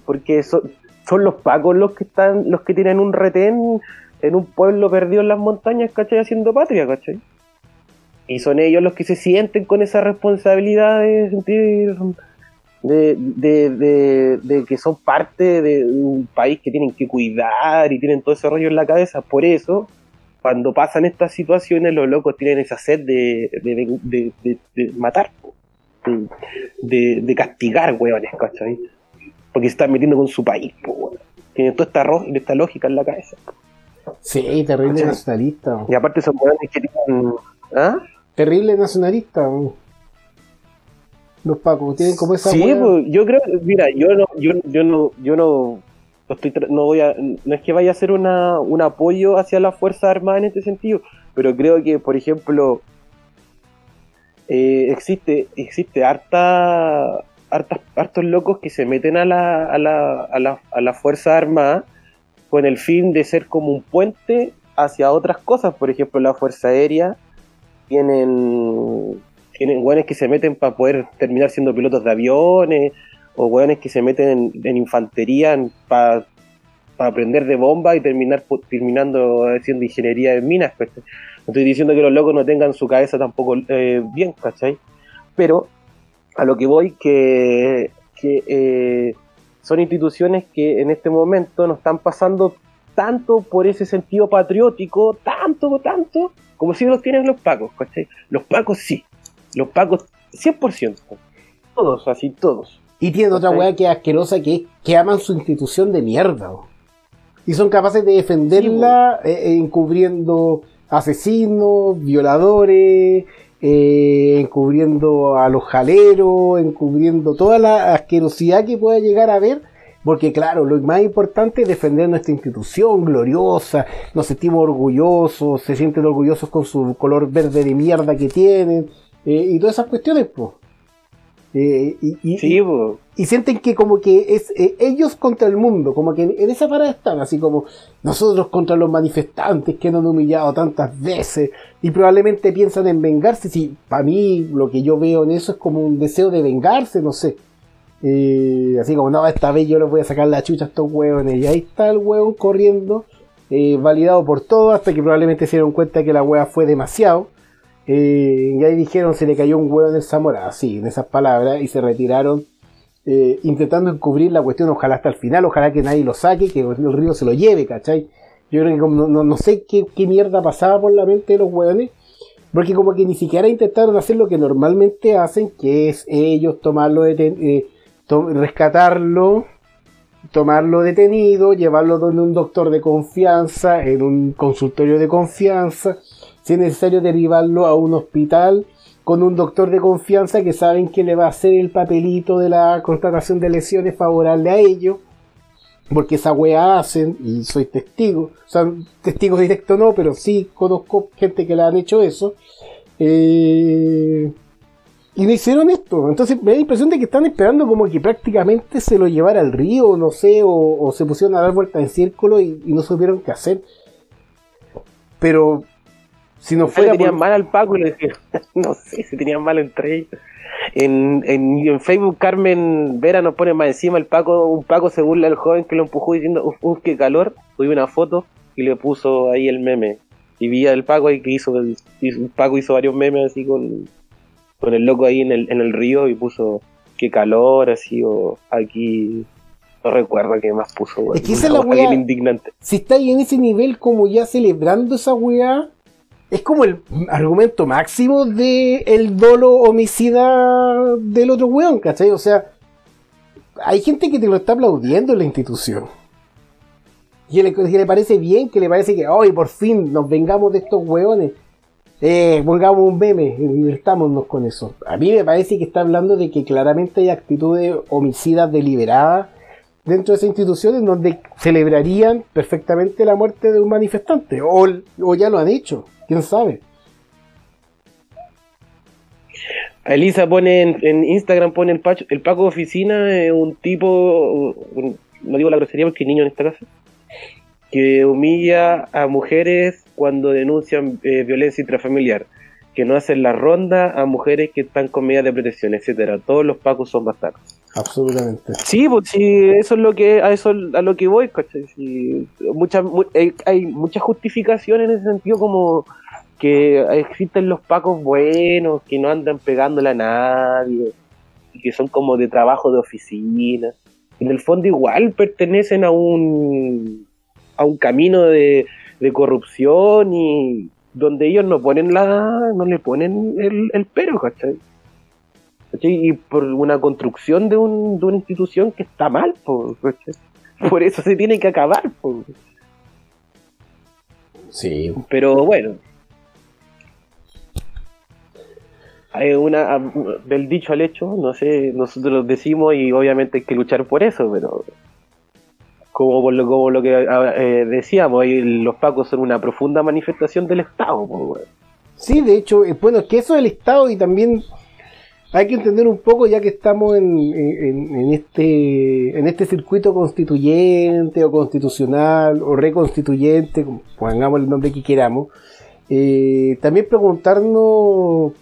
porque son, son los pacos los que están, los que tienen un retén en un pueblo perdido en las montañas, ¿cachai? Haciendo patria, ¿cachai? Y son ellos los que se sienten con esa responsabilidad de sentir de, de, de, de que son parte de un país que tienen que cuidar y tienen todo ese rollo en la cabeza. Por eso, cuando pasan estas situaciones, los locos tienen esa sed de, matar, de, castigar, huevones, ¿cachai? Porque se están metiendo con su país, po, weón. Tienen toda esta, esta lógica en la cabeza. Sí, terrible nacionalista. Y aparte son huevones que tienen... ¿Ah? Terrible nacionalista. Los pacos tienen como esa Sí, pues, yo creo, mira, yo no, yo, yo no, yo no, estoy, no voy a, no es que vaya a hacer una, un apoyo hacia las fuerzas armadas en este sentido, pero creo que, por ejemplo, eh, existe, existe harta, hartas, hartos locos que se meten a la, a la, a la, a la fuerza armada con el fin de ser como un puente hacia otras cosas, por ejemplo, la fuerza aérea tienen tienen hueones que se meten para poder terminar siendo pilotos de aviones, o hueones que se meten en, infantería para aprender de bomba y terminar terminando haciendo ingeniería en minas. pues. No estoy diciendo que los locos no tengan su cabeza tampoco eh, bien, ¿cachai? Pero a lo que voy, que, que eh, son instituciones que en este momento nos están pasando tanto por ese sentido patriótico, tanto, tanto, como si los tienen los pacos, ¿cachai? Los pacos sí, los pacos 100%, todos, así todos. Y tienen otra weá que es asquerosa que es que aman su institución de mierda. Y son capaces de defenderla eh, eh, encubriendo asesinos, violadores, eh, encubriendo a los jaleros, encubriendo toda la asquerosidad que pueda llegar a haber. Porque claro, lo más importante es defender nuestra institución gloriosa, nos sentimos orgullosos, se sienten orgullosos con su color verde de mierda que tienen, eh, y todas esas cuestiones, pues. y, y- Sí, po. y sienten que como que es eh, ellos contra el mundo, como que en, en esa parada están, así como nosotros contra los manifestantes que nos han humillado tantas veces y probablemente piensan en vengarse. Si para mí lo que yo veo en eso es como un deseo de vengarse, no sé. Eh, así como, no, esta vez yo les voy a sacar la chucha a estos hueones. Y ahí está el hueón corriendo, eh, validado por todos, hasta que probablemente se dieron cuenta que la hueá fue demasiado. Eh, y ahí dijeron, se le cayó un huevo en Zamora, así, en esas palabras, y se retiraron eh, intentando encubrir la cuestión, ojalá hasta el final, ojalá que nadie lo saque, que el río se lo lleve, ¿cachai? Yo creo que como no, no- sé qué, qué mierda pasaba por la mente de los hueones, porque como que ni siquiera intentaron hacer lo que normalmente hacen, que es ellos tomarlo, to- rescatarlo, tomarlo detenido, llevarlo donde un doctor de confianza, en un consultorio de confianza, si es necesario derivarlo a un hospital con un doctor de confianza que saben que le va a hacer el papelito de la constatación de lesiones favorable a ellos, porque esa weá hacen, y soy testigo, o sea, testigo directo no, pero sí conozco gente que le han hecho eso, eh, y no hicieron esto, entonces me da la impresión de que están esperando como que prácticamente se lo llevara al río, no sé, o, o se pusieron a dar vueltas en círculo y, y no supieron qué hacer. Pero si no le fuera tenían por- mal al Paco y le decían, no sé, se tenían mal entre ellos. En, en, en Facebook Carmen Vera nos pone más encima el Paco, un Paco se burla del joven que lo empujó diciendo, uf, uf, qué calor, subí una foto y le puso ahí el meme. Y vi al Paco ahí que hizo, el, Paco hizo varios memes así con, con el loco ahí en el, en el río y puso qué calor, así, o aquí, no recuerdo qué más puso, güey. Es que esa es la weá. indignante. si está ahí en ese nivel como ya celebrando esa weá, es como el argumento máximo de el dolo homicida del otro weón, ¿cachai? O sea, hay gente que te lo está aplaudiendo en la institución. Y le, que le parece bien, que le parece que, hoy por fin nos vengamos de estos weones. Eh, pongamos un meme, divertámonos con eso. A mí me parece que está hablando de que claramente hay actitudes homicidas deliberadas dentro de esa institución en donde celebrarían perfectamente la muerte de un manifestante. O, o ya lo han hecho, quién sabe. Elisa pone en, en Instagram, pone el, Pacho- el Paco de oficina, eh, un tipo, no digo la grosería porque es niño en esta casa, que humilla a mujeres cuando denuncian eh, violencia intrafamiliar, que no hacen la ronda a mujeres que están con medidas de protección, etcétera. Todos los Pacos son bastardos. Absolutamente. Sí, pues sí, eso es lo que a eso a lo que voy, ¿cachai? Sí, mucha- mu- hay, hay mucha justificación en ese sentido como que existen los pacos buenos, que no andan pegándole a nadie, y que son como de trabajo de oficina. En el fondo igual pertenecen a un a un camino de, de corrupción y donde ellos no ponen la no le ponen el, el pero, ¿cachai? ¿cachai? Y por una construcción de, un, de una institución que está mal, po, ¿cachai? por eso se tiene que acabar. po. Sí. Pero bueno. Hay una del dicho al hecho, no sé, nosotros decimos y obviamente hay que luchar por eso, pero como por lo, como lo que eh, decíamos, ahí los pacos son una profunda manifestación del Estado, weón. Sí, de hecho, eh, bueno, es que eso del Estado y también hay que entender un poco, ya que estamos en, en- en este, en este circuito constituyente o constitucional o reconstituyente, pongamos el nombre que queramos, eh, también preguntarnos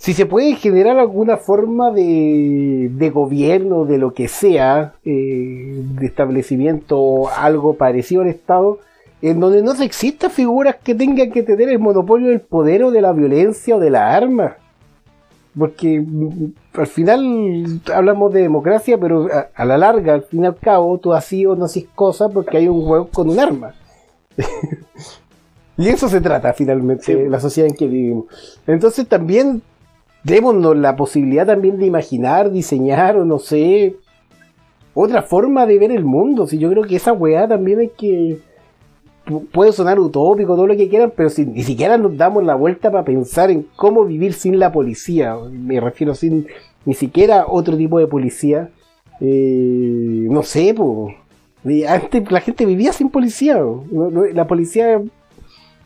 si se puede generar alguna forma de, de gobierno, de lo que sea, eh, de establecimiento o algo parecido al Estado, en donde no se existan figuras que tengan que tener el monopolio del poder o de la violencia o de la arma. Porque mm, al final hablamos de democracia, pero a, a la larga, al fin y al cabo, tú así o no haces cosas porque hay un huevo con un arma. y eso se trata finalmente Sí. la sociedad en que vivimos. Entonces también démonos la posibilidad también de imaginar, diseñar o no sé, otra forma de ver el mundo. Si yo creo que esa weá también hay que pu- puede sonar utópico, todo lo que quieran, pero si ni siquiera nos damos la vuelta para pensar en cómo vivir sin la policía, me refiero sin ni siquiera otro tipo de policía, eh, no sé, po. Antes la gente vivía sin policía, la policía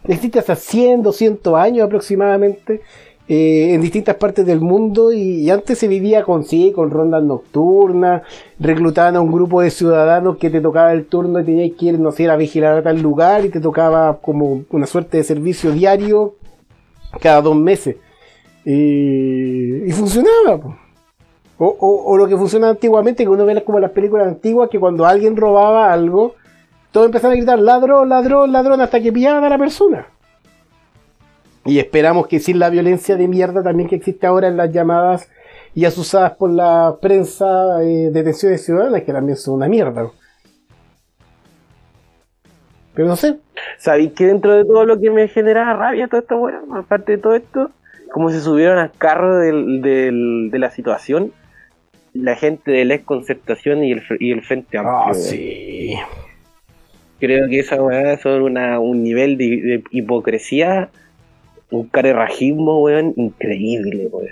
existe hasta 100, 200 años aproximadamente. Eh, en distintas partes del mundo y, antes se vivía con sí, con rondas nocturnas, reclutaban a un grupo de ciudadanos que te tocaba el turno y tenías que ir, no sé, a vigilar a tal lugar y te tocaba como una suerte de servicio diario cada dos meses. Y, funcionaba. O, o- lo que funcionaba antiguamente, que uno ve como las películas antiguas, que cuando alguien robaba algo, todos empezaban a gritar ladrón, ladrón, ladrón, hasta que pillaban a la persona. Y esperamos que sin la violencia de mierda también que existe ahora en las llamadas y asusadas por la prensa eh, detenciones ciudadanas, que también son una mierda. Pero no sé, ¿Sabéis que dentro de todo lo que me genera rabia todo esto, weón? Aparte de todo esto, como se subieron al carro del, del- de la situación, la gente de la concertación y el, y el Frente Amplio. Ah, sí. Creo que esa weá son una, un nivel de, de hipocresía, un carerrajismo, weón, increíble, weón.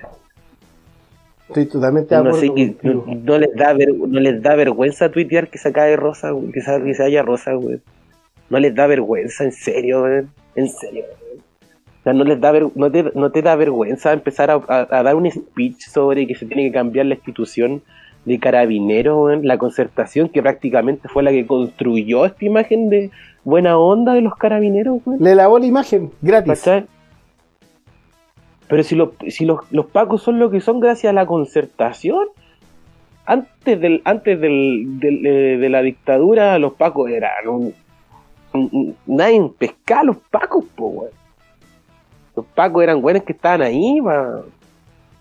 Estoy totalmente No, sé, que, no, no les da ver- no les da vergüenza tuitear que se acabe rosa, weón, que se, que se haya rosa, weón. No les da vergüenza, en serio, weón. En serio, weón. O sea, no les da ver- no te, no te da vergüenza empezar a, a- a dar un speech sobre que se tiene que cambiar la institución de carabineros, weón. La concertación que prácticamente fue la que construyó esta imagen de buena onda de los carabineros, weón. Le lavó la imagen, gratis. ¿Cachai? Pero si, los, si los, los pacos son lo que son gracias a la concertación, antes del antes del, eh, de la dictadura, los pacos eran un. un- nadie pescaba a los pacos, po, weón. Los pacos eran buenos que estaban ahí, pa.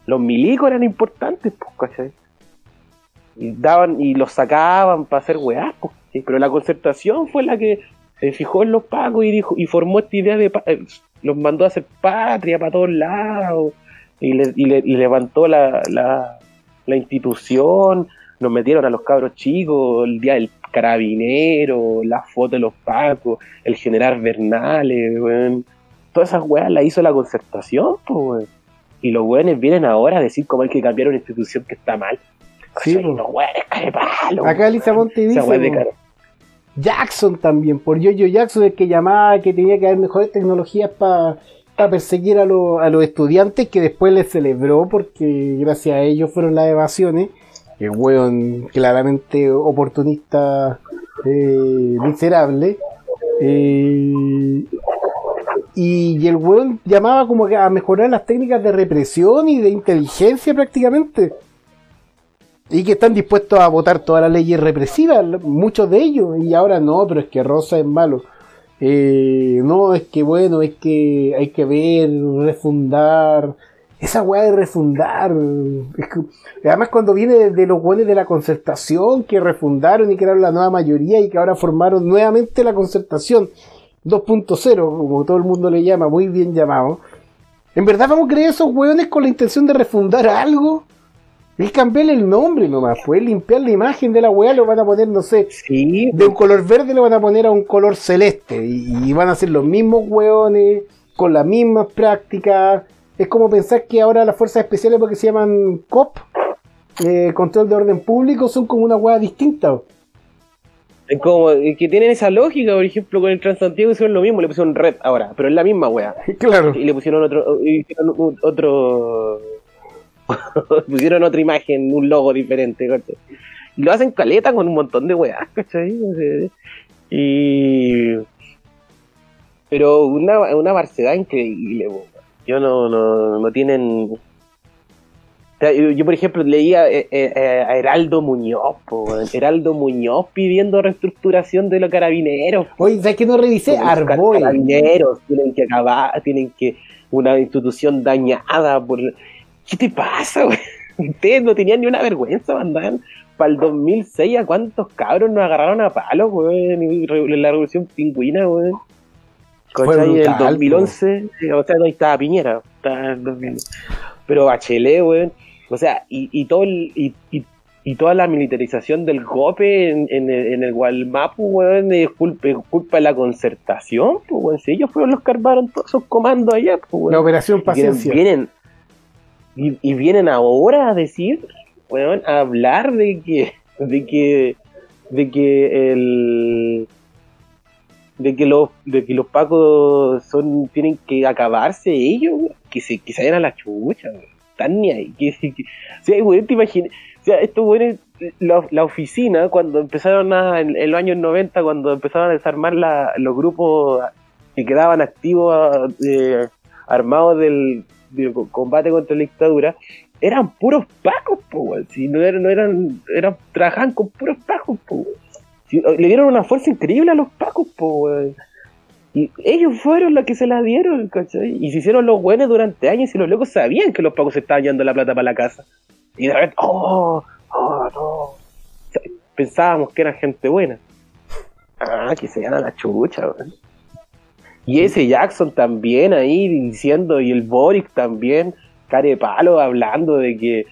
Los milicos eran importantes, pues, ¿cachai? Y daban, y los sacaban para hacer ¿cachai? Pero la concertación fue la que se fijó en los pacos y dijo, y formó esta idea de eh, los mandó a hacer patria para todos lados, y, le, y, le- y levantó la, la, la institución, nos metieron a los cabros chicos, el día del carabinero, la foto de los pacos, el general Bernales, weón. Todas esas weas las hizo la concertación, pues, weón. Y los weones vienen ahora a decir cómo hay que cambiar una institución que está mal. Sí. Los weones carepalo. Acá Lisa Monte dice, Jackson también, por Yo-Yo Jackson, el que llamaba que tenía que haber mejores tecnologías para perseguir a, los- estudiantes, que después les celebró porque gracias a ellos fueron las evasiones. El weón claramente oportunista eh, miserable. Eh, y, el weón llamaba como a mejorar las técnicas de represión y de inteligencia prácticamente. Y que están dispuestos a votar todas las leyes represivas, muchos de ellos. Y ahora no, pero es que Rosa es malo. Eh, no, es que bueno, es que hay que ver, refundar. Esa weá de refundar. además, cuando viene de, de los buenos de la concertación que refundaron y crearon la nueva mayoría y que ahora formaron nuevamente la concertación 2.0, como todo el mundo le llama, muy bien llamado. ¿En verdad vamos a creer esos hueones con la intención de refundar algo? Es cambiarle el nombre nomás, pues limpiar la imagen de la weá, lo van a poner, no sé, Sí, de un color verde lo van a poner a un color celeste y, y van a ser los mismos hueones, con las mismas prácticas. Es como pensar que ahora las fuerzas especiales, porque se llaman COP, eh, control de orden público, son como una hueá distinta. Es como que tienen esa lógica, por ejemplo, con el Transantiago hicieron lo mismo, le pusieron red ahora, pero es la misma wea. Claro. Y le pusieron otro, y otro, pusieron otra imagen, un logo diferente, ¿cachai? Y lo hacen caleta con un montón de weas, ¿cachai? Y... Pero una, una barcedad increíble. Yo no, no, no tienen... Yo, yo, por ejemplo, leía eh, eh, eh, a Heraldo Muñoz, po. Heraldo Muñoz pidiendo reestructuración de los carabineros. po. Oye, ¿sabes qué no revisé? Como los Arboy. Carabineros tienen que acabar, tienen que. Una institución dañada por. ¿Qué te pasa, güey? Ustedes no tenían ni una vergüenza, mandaban. Para el 2006, ¿a cuántos cabros nos agarraron a palos, güey? En la revolución pingüina, güey. En el brutal, 2011, eh, o sea, no ahí estaba Piñera, estaba en 2000. pero Bachelet, güey. O sea, y, y todo el, y, y, y toda la militarización del GOPE en, en, el- en el Gualmapu, weón, es culpa, es culpa de la concertación, pues, weón. Si ellos fueron los que armaron todos esos comandos allá, pues, weón. La operación paciencia. vienen- y, vienen ahora a decir, weón, a hablar de que, de que, de que el, de que los, de que los pacos son, tienen que acabarse ellos, que se, que se vayan a la chucha. Están ni ahí. Que, que- o sea, te imaginas, o sea, estos weones, la, oficina, cuando empezaron a, en, en los años 90, cuando empezaron a desarmar la- los grupos que quedaban activos eh, armados del, combate contra la dictadura, eran puros pacos, po. Si no eran, no eran, eran, trabajaban con puros pacos, po. Si- le dieron una fuerza increíble a los pacos, po. Y ellos fueron los que se la dieron, ¿cachai? Y se hicieron los buenos durante años y los locos sabían que los pacos se estaban llevando la plata para la casa. Y de repente, oh, oh, no. Pensábamos que eran gente buena. Ah, que se iban a la chucha, weón. Y ese Jackson también ahí diciendo, y el Boric también, care palo, hablando de que,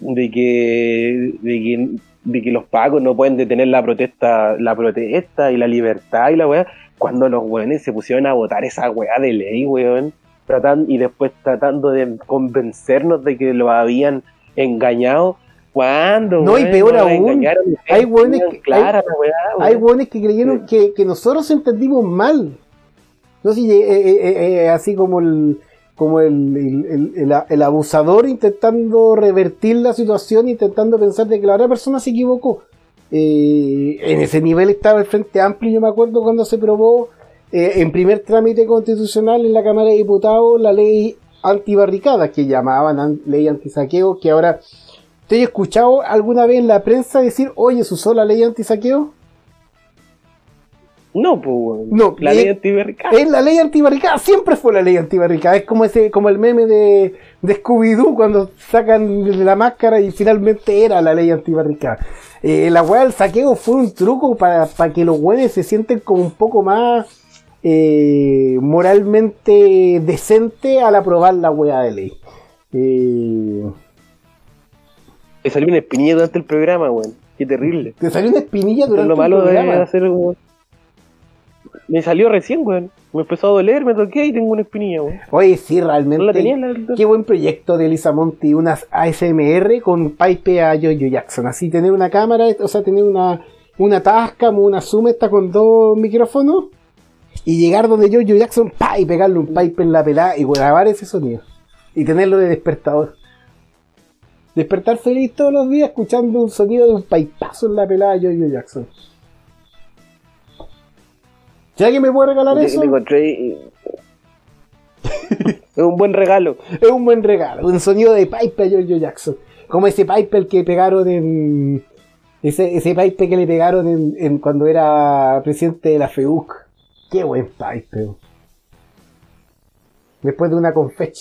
de que, de que, de que los pacos no pueden detener la protesta, la protesta y la libertad y la weá, cuando los weones se pusieron a votar esa weá de ley, weón, tratan, y después tratando de convencernos de que lo habían engañado. ¿Cuándo? No, y weón? peor aún, hay weones que- hay- Hay que creyeron que, que nosotros entendimos mal. No sé, eh, eh, eh, eh, así como el como el, el- abusador intentando revertir la situación, intentando pensar de que la otra persona se equivocó. En ese nivel estaba el Frente Amplio, yo me acuerdo cuando se probó eh, en primer trámite constitucional en la Cámara de Diputados la ley antibarricada, que llamaban an- ley antisaqueo, que ahora... ¿Te he escuchado alguna vez en la prensa decir, oye, ¿se usó la ley antisaqueo? No, pues. No, la ley antibarricada. Es la ley antibarricada, siempre fue la ley antibarricada. Es como ese, como el meme de, de Scooby-Doo cuando sacan la máscara y finalmente era la ley antibarricada. Eh, la weá del saqueo fue un truco para, para que los weones se sienten como un poco más eh, moralmente decente al aprobar la weá de ley. Eh, Me salió una espinilla durante el programa, weón. Qué terrible. te salió una espinilla Eso es durante lo malo el de programa. hacer un... me salió recién, weón. Me empezó a doler, me toqué y tengo una espinilla, weón. Oye, sí, No la realmente. tenía en la... Qué buen proyecto de Lisa Monti, unas ASMR con pipe a Jojo Jackson. Así tener una cámara, o sea, tener una, una Tascam o una Zoom esta con dos micrófonos y llegar donde Jojo Jackson pa, y pegarle un pipe en la pelada y grabar ese sonido. Y tenerlo de despertador. Despertar feliz todos los días escuchando un sonido de un pipazo en la pelada de Jojo Jackson. ¿Si alguien me puede regalar eso? me encontré y- es un buen regalo. Es un buen regalo, un sonido de pipe a Giorgio Jackson. Como ese pipe el que pegaron en. Ese, ese pipe que le pegaron en, en cuando era presidente de la FEUC. Qué buen pipe. Después de una confech.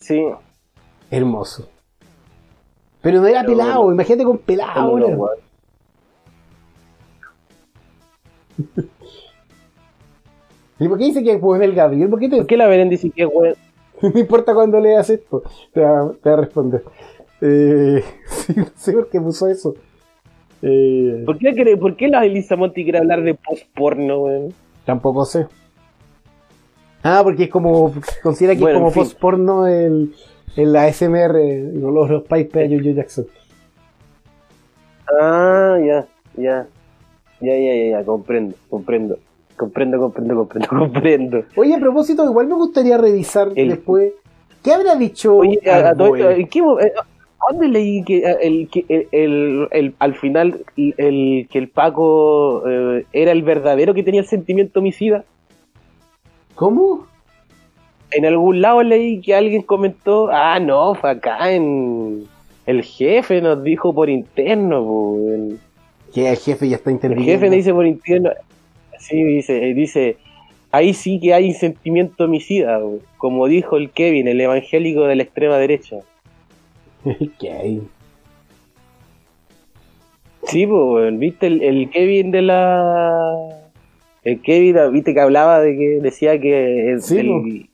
Sí. Hermoso. Pero no era Pero pelado, bueno. imagínate con pelado. No, weón. ¿Y por qué dice que es el Gabriel? ¿Por qué te, ¿Por qué la Belén dice que es weón? No importa cuando leas esto, te va, te va a responder. Eh, sí, no sé por qué puso eso. Eh, ¿Por qué, ¿Por qué la Elisa Monti quiere hablar de post-porno, weón? tampoco sé. Ah, porque es como. Considera que Bueno, es como en fin. post porno el, el ASMR, los, los pipes de Jojo Jackson. Ah, ya, ya. Ya, ya, ya, ya, comprendo, comprendo. Comprendo, comprendo, comprendo, comprendo. Oye, a propósito, igual me gustaría revisar El- después. ¿Qué habrá dicho Oye, a, a todo esto, ¿en qué eh, ¿a ¿dónde leí que, eh, el, que el, el- el- al final el, que el Paco eh, era el verdadero que tenía el sentimiento homicida? ¿Cómo? En algún lado leí que alguien comentó, ah, no, fue acá en... El jefe nos dijo por interno, po, weón. Que el jefe ya está El interviniendo. jefe me dice por interno, sí, dice, eh, dice, ahí sí que hay sentimiento homicida, como dijo el Kevin, el evangélico de la extrema derecha. ¿Qué hay? Sí, pues, viste el, el Kevin de la... El Kevin, viste que hablaba de que decía que el, Sí, el-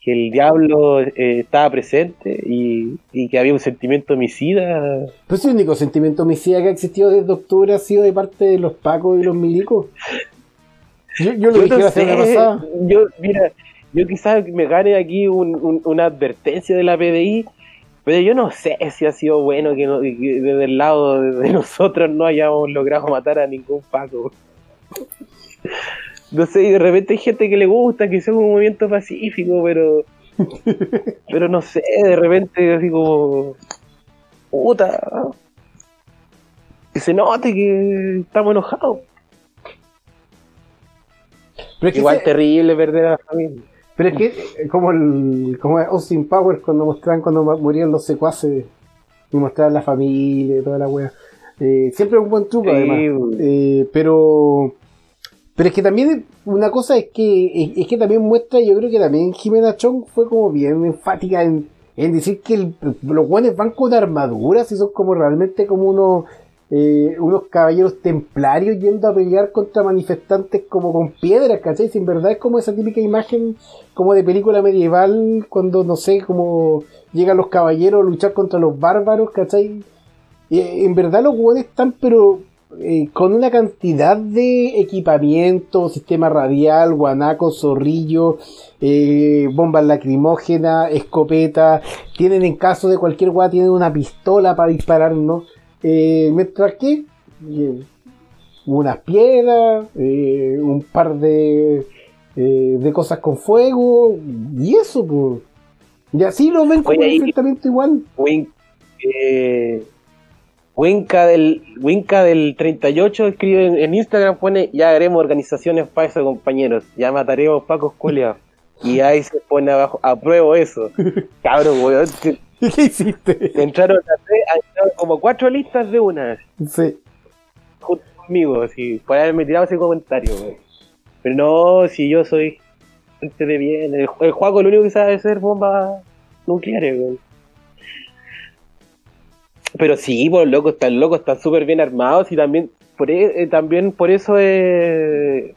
que el diablo eh, estaba presente y, y que había un sentimiento homicida. Pues el único sentimiento homicida que ha existido desde octubre ha sido de parte de los pacos y los milicos. Yo, yo lo Yo no sé, yo, mira, yo quizás me gane aquí un- un- una advertencia de la PDI, pero yo no sé si ha sido bueno que, no- que desde el lado de, de nosotros no hayamos logrado matar a ningún Paco. No sé, y de repente hay gente que le gusta, que sea un movimiento pacífico, pero. Pero no sé, de repente así como. Puta. Que se note que estamos enojados. Pero es que, Igual se- terrible perder a la familia. pero es que como el como Austin Powers cuando mostraban cuando mu- morían los secuaces y mostraban la familia y toda la wea. Eh, siempre es un buen truco Sí, además. Eh, pero pero es que también una cosa es que es, es que también muestra, yo creo que también Jimena Chong fue como bien enfática en, en decir que el- los guanes van con armaduras y son como realmente como unos eh, unos caballeros templarios yendo a pelear contra manifestantes como con piedras, ¿cachai? En verdad es como esa típica imagen como de película medieval cuando, no sé, como llegan los caballeros a luchar contra los bárbaros, ¿cachai? Eh, en verdad los hueones están pero eh, con una cantidad de equipamiento, sistema radial, guanaco, zorrillo, eh, bombas lacrimógenas, escopeta, tienen en caso de cualquier hueá, tienen una pistola para dispararnos, eh, mientras que eh, unas piedras, eh, un par de, eh, de cosas con fuego, y eso, pues. Y así lo ven como Oye, y- enfrentamiento igual. Win, eh, Winca del Winca del 38 escribe en, en Instagram pone ya haremos organizaciones para eso compañeros ya mataremos pacos culiados y ahí se pone abajo apruebo eso cabrón weón ¿Qué hiciste? te entraron, a tres- entraron como cuatro listas de una Sí. junto conmigo así por haberme tirado ese comentario weón. pero no si yo soy gente de bien el, el Juaco lo único que sabe hacer bombas nucleares weón. Pero sí, pues locos, están locos, están súper bien armados y también por, e- eh, también por eso es,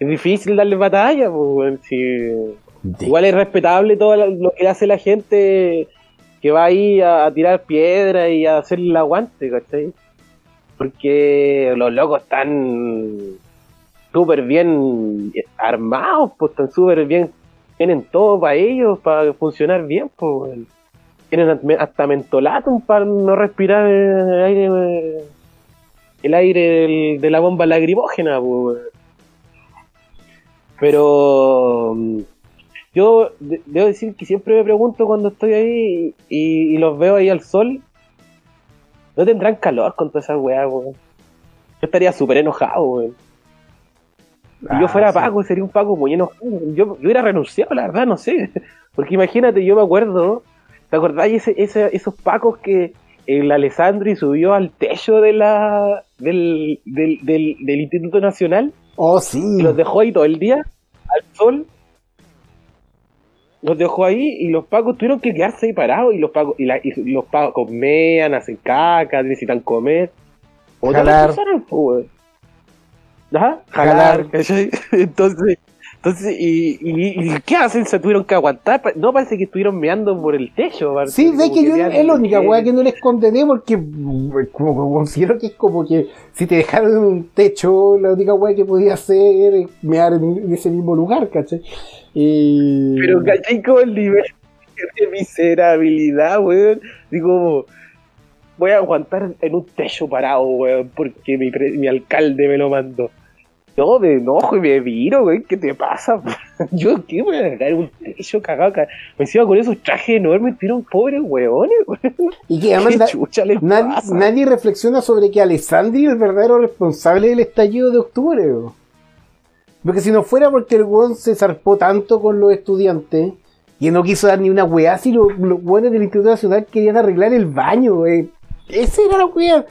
es difícil darle batalla. Pues, weón, Igual es respetable todo lo que hace la gente que va ahí a, tirar piedra y a hacerle el aguante, ¿cachai? Porque los locos están súper bien armados, pues están súper bien, tienen todo para ellos, para funcionar bien, pues. Tienen hasta- mentolatum para no respirar el aire, el aire de la bomba lacrimógena, pues. Pero yo de- debo decir que siempre me pregunto cuando estoy ahí y, y los veo ahí al sol, no tendrán calor con toda esa weá, weón. Yo estaría súper enojado, weón. Si yo Ah, fuera sí. Paco, sería un Paco muy enojado. Yo, yo hubiera renunciado, la verdad, no sé. Porque imagínate, yo me acuerdo, ¿te acordáis ese, ese- esos Pacos que el Alessandri subió al techo de la, del, del, del, del Instituto Nacional Oh, sí. y los dejó ahí todo el día, al sol? Los dejó ahí y los pacos tuvieron que quedarse ahí parados y los pacos, y, la- y los pacos mean, hacen caca, necesitan comer. Otras Jalar. pues. Ajá, Jalar. ¿cachai? Entonces, entonces y, y, y ¿qué hacen? Se tuvieron que aguantar. No parece que estuvieron meando por el techo. Sí, como que yo es la única weá que no les condené porque como considero que es como que si te dejaron en un techo, la única weá que podía hacer es mear en ese mismo lugar, ¿cachai? Y... Pero ¿cachai? Como el nivel de miserabilidad, weón. Digo, voy a aguantar en un techo parado, weón, porque mi, pre- mi alcalde me lo mandó. Yo de enojo y me viro, weón, ¿qué te pasa? Yo, ¿qué voy a en un techo cagado? ca- Me encima con esos trajes enormes, tiran pobres weones, weón. y que además ¿Qué na- chucha les nadie, nadie reflexiona sobre que Alessandri es el verdadero responsable del estallido de octubre. weón. Porque si no fuera porque el weón se zarpó tanto con los estudiantes y no quiso dar ni una weá, si los, los weones del Instituto Nacional querían arreglar el baño, weón. Esa era la weá.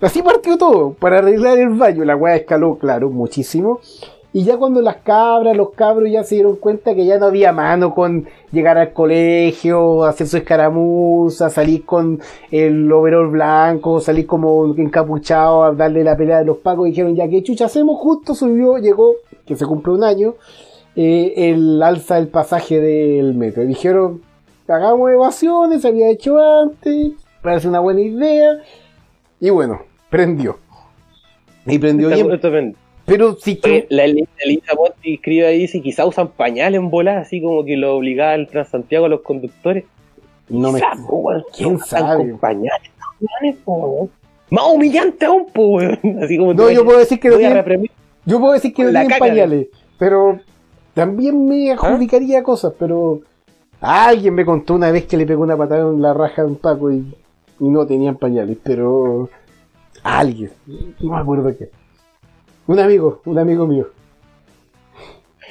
Así partió todo, para arreglar el baño. La weá escaló, claro, muchísimo. Y ya cuando las cabras, los cabros ya se dieron cuenta que ya no había mano con llegar al colegio, hacer su escaramuza, salir con el overol blanco, salir como encapuchado a darle la pelea de los pacos, dijeron ya que chucha hacemos, justo subió, llegó, que se cumple un año, eh, el alza del pasaje del metro. Y dijeron, hagamos evasiones, se había hecho antes, parece una buena idea. Y bueno, prendió. Y prendió bien. Pero si. Oye, la la Elisa Monti escribe ahí si quizá usan pañales en bola, así como que lo obligaba el Transantiago a los conductores. No me... ¿Quién sabe? con pañales, po. Más humillante aún, po. Así como No, yo puedo decir que no voy a tienen, reprimir. Yo puedo decir que no La tienen caca, pañales, pero también me adjudicaría cosas, pero alguien me contó una vez que le pegó una patada en la raja a un Paco y, y no tenían pañales, pero alguien, no me acuerdo qué. Un amigo, un amigo mío.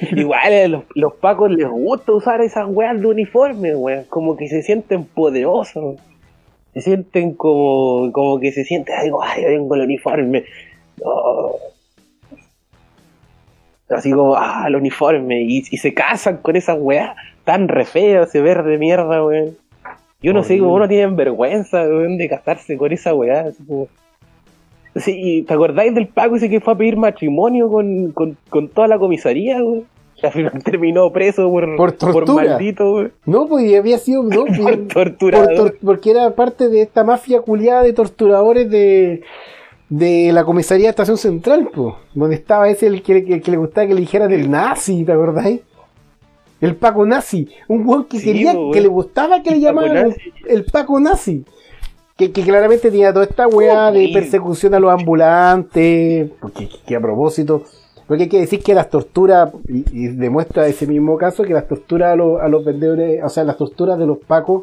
Igual a los, los pacos les gusta usar esas weas de uniforme, weón. Como que se sienten poderosos. Se sienten como, como que se sienten algo, ay, yo vengo el uniforme. Oh. Así como, ah, el uniforme. Y, y se casan con esas weas tan re feas, ese verde mierda, weón. Yo no sé cómo no tienen vergüenza, weón, de casarse con esa weá. así como- Sí, ¿te acordáis del Paco ese que fue a pedir matrimonio con, con, con toda la comisaría, weón? Al final terminó preso por, Por tortura. maldito, weón. No, pues había sido, no, pues, Por torturador. por tor- porque era parte de esta mafia culiada de torturadores de, de la comisaría de Estación Central, pues, donde estaba ese el que, que- que le gustaba que le dijeran el nazi, ¿te acordáis? El Paco nazi, un weón que Sí, quería, que le gustaba que El le llamaran el Paco nazi. Que, que claramente tenía toda esta weá de persecución a los ambulantes, porque que a propósito, porque hay que decir que las torturas, y, y demuestra ese mismo caso, que las torturas a los, a los vendedores, o sea, las torturas de los pacos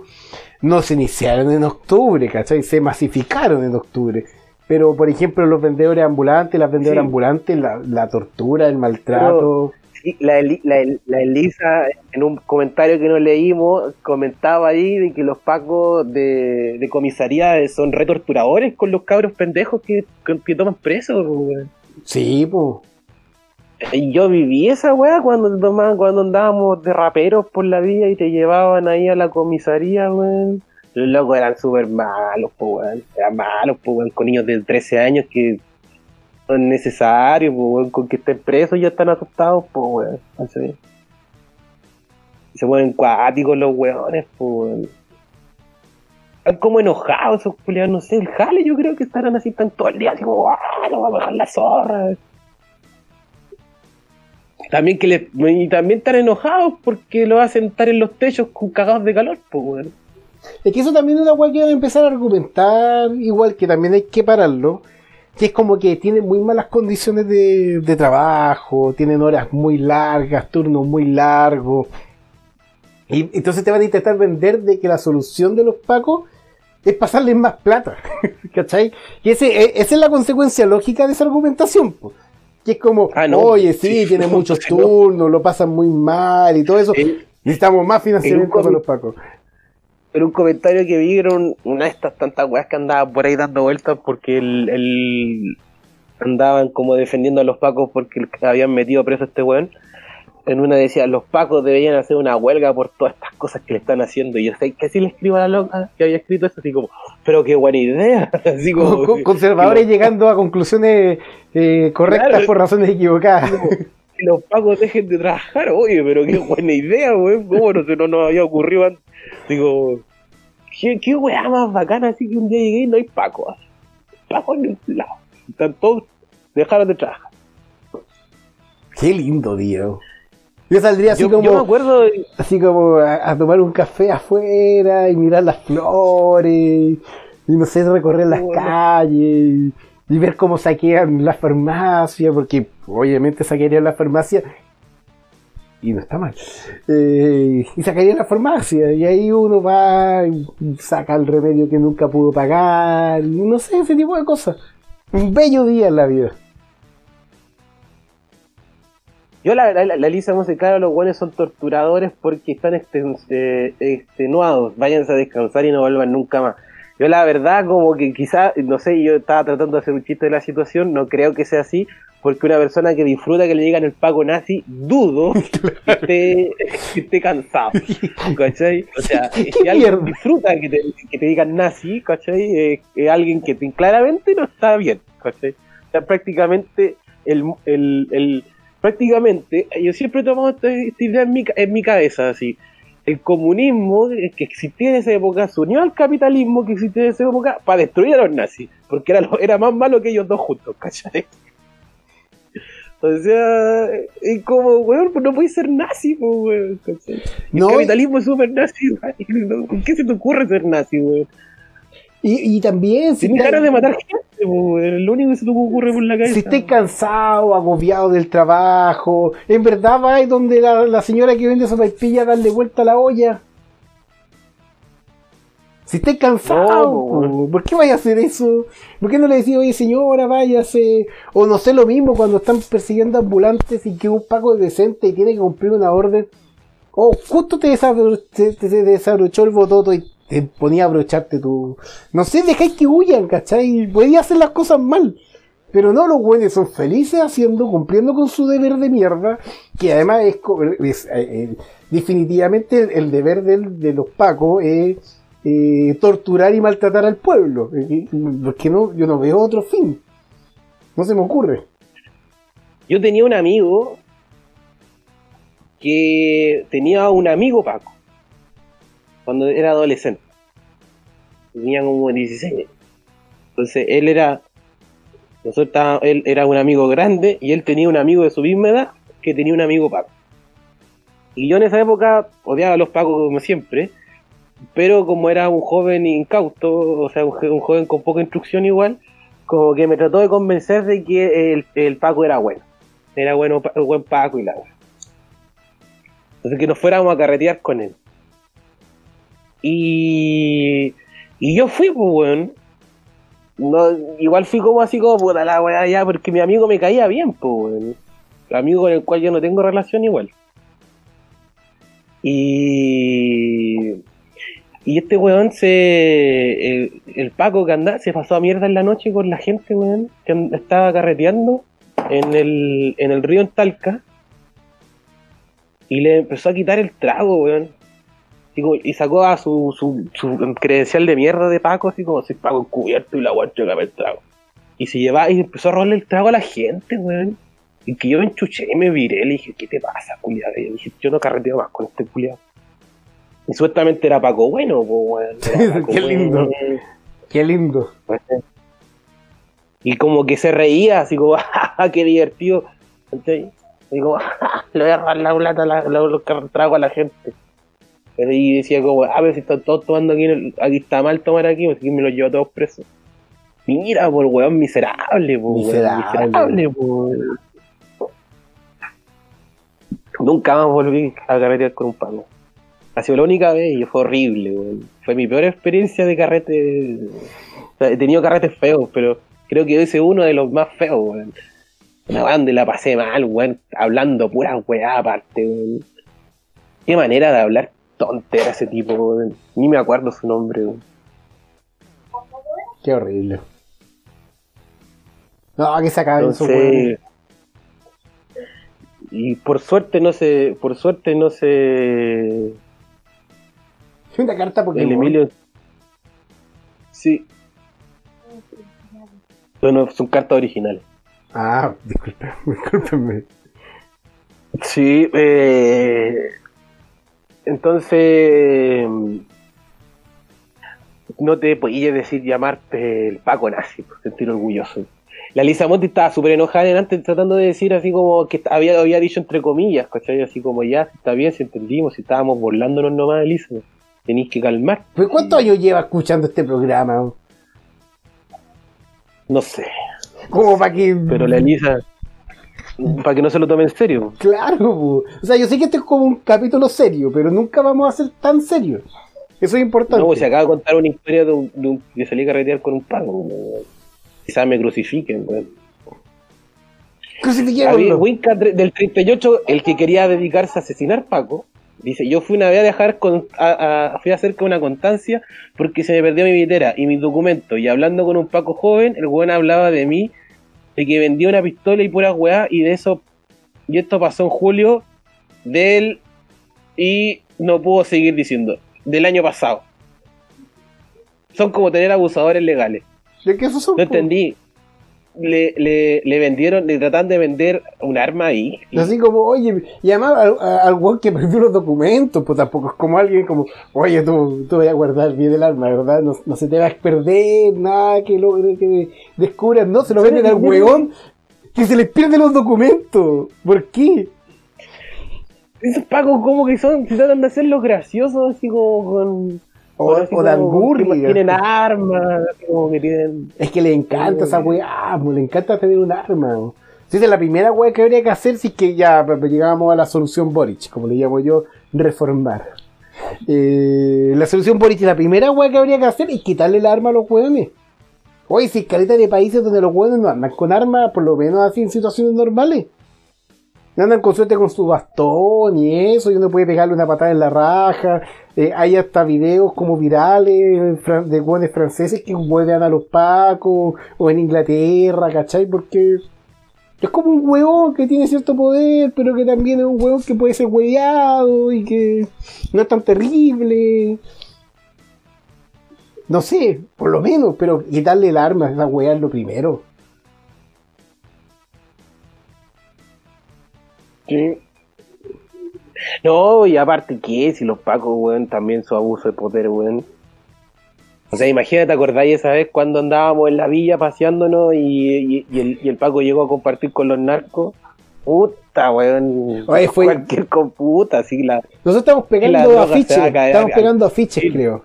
no se iniciaron en octubre, ¿cachai? Se masificaron en octubre. Pero, por ejemplo, los vendedores ambulantes, las vendedoras Sí. ambulantes, la, la tortura, el maltrato. Sí, la, la, la Elisa, en un comentario que nos leímos, comentaba ahí de que los pacos de, de comisaría son retorturadores con los cabros pendejos que, que, que toman presos. Sí, pues. Yo viví esa weá cuando tomaban, cuando andábamos de raperos por la vía y te llevaban ahí a la comisaría, weón. Los locos eran súper malos, po, weón. Eran malos, po, weón, con niños de 13 años que son necesarios, po, weón. Con que estén presos ya están asustados, po, weón. Y Se ponen cuáticos los weones, po, weón. Están como enojados esos culiados, no sé, el jale yo creo que estarán así, están todo el día así ¡ah, no vamos a dejar la zorra! También que le, y también están enojados porque lo hacen estar en los techos con cagados de calor, pues, weón. Es que eso también es una weá que van a empezar a argumentar, igual que también hay que pararlo, que es como que tienen muy malas condiciones de, de trabajo, tienen horas muy largas, turnos muy largos. Y entonces te van a intentar vender de que la solución de los pacos es pasarles más plata. ¿Cachai? Y ese, e- esa es la consecuencia lógica de esa argumentación. po. Que es como, Ah, no, oye, sí, sí, tiene no, muchos no. turnos, lo pasan muy mal y todo eso. El- Necesitamos más financiamiento para los pacos. Pero un comentario que vi era un- una de estas tantas weas que andaba por ahí dando vueltas porque el, el- andaban como defendiendo a los pacos porque habían metido preso a este weón. En una decía, los pacos deberían hacer una huelga por todas estas cosas que le están haciendo. Y yo sé que así le escribo a la loca que había escrito eso, así como, pero qué buena idea. Así como, Con- conservadores llegando a conclusiones eh, correctas Claro. por razones equivocadas. Que los pacos dejen de trabajar, oye, pero qué buena idea, weón. ¿Cómo no se no nos había ocurrido antes? Digo, qué, qué weá más bacana, así que un día llegué y no hay pacos. Pacos en el lado. Están todos, dejaron de trabajar. Qué lindo, Diego. Yo saldría así Yo, como, yo me acuerdo, así como a, a tomar un café afuera y mirar las flores y no sé, recorrer las Bueno. calles y ver cómo saquean la farmacia, porque obviamente saquearían la farmacia y no está mal. Eh, y sacarían la farmacia y ahí uno va y saca el remedio que nunca pudo pagar, no sé, ese tipo de cosas. Un bello día en la vida. yo la verdad, la, la lista musical, los buenos son torturadores porque están eh, extenuados. Váyanse a descansar y no vuelvan nunca más. Yo la verdad, como que quizá, no sé, yo estaba tratando de hacer un chiste de la situación, no creo que sea así, porque una persona que disfruta que le digan el paco nazi, dudo que esté, que esté cansado. ¿Cachai? O sea, ¿Qué si alguien disfruta que te, que te digan nazi, ¿cachai? Eh, Es alguien que te- claramente no está bien, ¿cachai? O sea, prácticamente el, el, el- prácticamente, yo siempre he tomado esta, idea en mi, en mi cabeza, así. El comunismo que existía en esa época se unió al capitalismo que existía en esa época para destruir a los nazis, porque era, lo- era más malo que ellos dos juntos, ¿cachai? O sea, es como, weón, pues no puedes ser nazi, pues, weón, ¿cachai? El No, capitalismo es súper nazi, weón. ¿Por qué se te ocurre ser nazi, weón? Y, y también si Tienes te- ganas de matar gente. Es lo único que se te ocurre por la cabeza. Si estés cansado, agobiado del trabajo, en verdad vais donde la, la señora que vende sopaipilla darle vuelta a la olla. Si estés cansado, No, po, po, ¿por qué vais a hacer eso? ¿Por qué no le decís, oye señora, váyase? O no sé lo mismo cuando están persiguiendo ambulantes y que un paco es decente y tiene que cumplir una orden. O justo te- te- te desabrochó el bototo y te ponía a abrocharte tu... No sé, dejáis que huyan, ¿cachai? Podía hacer las cosas mal. Pero no, los güeyes son felices haciendo, cumpliendo con su deber de mierda, que además es, es, eh, eh, definitivamente el, deber del- de los pacos es eh, torturar y maltratar al pueblo. Porque no, yo no veo otro fin. No se me ocurre. Yo tenía un amigo que tenía un amigo Paco cuando era adolescente. Tenía como 16 años. Entonces él era. Nosotros él era un amigo grande y él tenía un amigo de su misma edad que tenía un amigo Paco. Y yo en esa época odiaba a los Pacos como siempre, pero como era un joven incauto, o sea, un, jo- un joven con poca instrucción igual, como que me trató de convencer de que el, Paco era bueno. Era bueno, buen Paco y la. Entonces que nos fuéramos a carretear con él. Y, y yo fui, pues, weón. No, igual fui como así como puta la weá ya, porque mi amigo me caía bien, pues, weón. Amigo con el cual yo no tengo relación igual. Y. Y este weón se. El, el Paco que andaba se pasó a mierda en la noche con la gente, weón, que estaba carreteando en el, en el río en Talca. Y le empezó a quitar el trago, weón. Y sacó a su, su, su credencial de mierda de Paco, así como si Paco encubierto y la weón chocaba el trago. Y se llevaba y empezó a robarle el trago a la gente, weón. Y que yo me enchuché y me viré, le dije, ¿qué te pasa, culiado? Y yo dije, yo no carreteo más con este culiado. Y supuestamente era Paco bueno, pues, weón. Qué lindo. bueno. Qué lindo. Y como que se reía, así como, ¡ah, qué divertido! ¿Cachai? Digo, le voy a robar la plata, la, la- trago a la gente. Pero ahí decía como, a ver si están todos tomando aquí, aquí está mal tomar aquí, así que me los llevo a todos presos. Mira, por weón, miserable, por weón, Miserable. miserable, por Nunca más volví a carretear con un pago. Ha sido la única vez y fue horrible, weón. Fue mi peor experiencia de carrete. O sea, he tenido carretes feos, pero creo que ese es uno de los más feos, weón. Una weá donde la pasé mal, weón, hablando pura weá aparte, weón. Qué manera de hablar tontera ese tipo. Ni me acuerdo su nombre. Qué horrible. No, que se acaben Entonces, y por suerte no se, por suerte no se, Una carta porque el Emilio, sí, bueno, son cartas originales. Ah, disculpen, discúlpenme. Sí, eh, entonces no te podías decir llamarte el Paco nazi, por sentir orgulloso. La Lisa Monti estaba súper enojada en antes tratando de decir así como que había, había dicho entre comillas, ¿cachai? Así como ya, si está bien, si entendimos, si estábamos burlándonos nomás, Elisa, tenéis que calmar. ¿Pero cuántos años lleva escuchando este programa? No sé, Como para que. pero la Elisa, para que no se lo tome en serio. Claro, po. o sea, yo sé que este es como un capítulo serio, pero nunca vamos a ser tan serios. Eso es importante. No, pues se acaba de contar una historia de, un, de, un- de salir a carretear con un Paco. weón. Quizás me crucifiquen, weón. Crucifiquémoslo. Winca del 38, el que quería dedicarse a asesinar Paco, dice, yo fui una vez a dejar con, a, a- fui a hacer con una constancia porque se me perdió mi billetera y mis documentos. Y hablando con un Paco joven, el weón hablaba de mí, de que vendía una pistola y pura weá, y de eso, y esto pasó en julio del, y no puedo seguir diciendo, del año pasado. Son como tener abusadores legales. ¿De qué esos son? No entendí. Le, le, le vendieron, le tratan de vender un arma ahí. Así como, oye, y además al, al weón que perdió los documentos, pues tampoco es como alguien como, oye, tú, tú vas a guardar bien el arma, ¿verdad? No, no se te va a perder nada que lo que descubras, no, se lo venden al weón que se les pierden los documentos. ¿Por qué? Esos pagos como que son, se tratan de hacerlos graciosos, así como con... O, o de angurria. Tienen armas, como que tienen... Es que le encanta esa weá, le encanta tener un arma. es la primera weá que habría que hacer si es que ya llegamos a la solución Boric, como le llamo yo, reformar. Eh, la solución Boric, la primera weá que habría que hacer es quitarle el arma a los weones. Oye, si hay caleta de países donde los weones no andan con armas, por lo menos así en situaciones normales. No andan con suerte con su bastón y eso, y uno puede pegarle una patada en la raja. Eh, hay hasta videos como virales de hueones franceses que huevean a los pacos, o en Inglaterra, ¿cachai? Porque es como un huevón que tiene cierto poder, pero que también es un huevón que puede ser hueveado y que no es tan terrible. No sé, por lo menos, pero quitarle el arma a esa hueá es lo primero. Sí. No, y aparte que si los pacos, weón, también su abuso de poder, weón. O sea, imagínate, ¿acordáis esa vez cuando andábamos en la villa paseándonos y, y- y el, y el Paco llegó a compartir con los narcos? Puta, weón. Oye, fue- Cualquier computa, así la... Nosotros estamos pegando afiches, estamos pegando afiches, Sí. creo.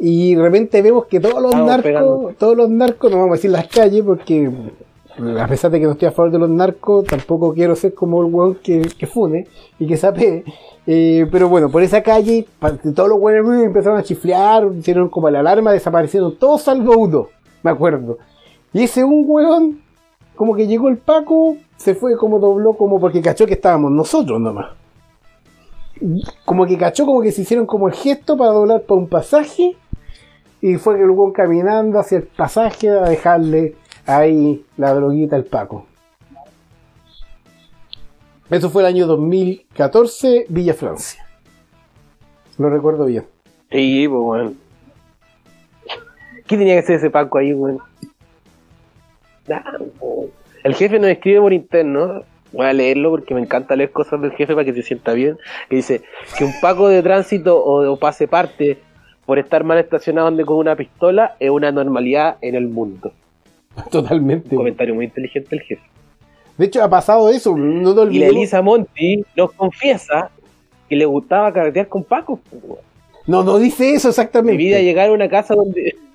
Y de repente vemos que todos los Estamos narcos, pegando. todos los narcos, no vamos a decir las calles, porque a pesar de que no estoy a favor de los narcos, tampoco quiero ser como el weón que, fune y que sape. Eh, pero bueno, por esa calle, todos los weones empezaron a chiflear, hicieron como la alarma, desaparecieron todos salvo uno, me acuerdo. Y ese un weón, como que llegó el Paco, se fue como dobló, como porque cachó que estábamos nosotros nomás como que cachó, como que se hicieron como el gesto para doblar para un pasaje. Y fue el weón caminando hacia el pasaje a dejarle ahí la droguita al Paco. Eso fue el año 2014, Villa Francia. Lo recuerdo bien. Sí, pues, weón. ¿Qué tenía que hacer ese Paco ahí, weón? Po. El jefe nos escribe por interno. Voy a leerlo porque me encanta leer cosas del jefe para que se sienta bien. Que dice que un Paco de tránsito o, o pase parte por estar mal estacionado con una pistola es una normalidad en el mundo. Totalmente. Un comentario muy inteligente del jefe. De hecho, ha pasado eso. No te Y la olvides. Elisa Monti nos confiesa que le gustaba carretear con Paco. No, no dice eso Mi exactamente. vida llegaba a una casa donde.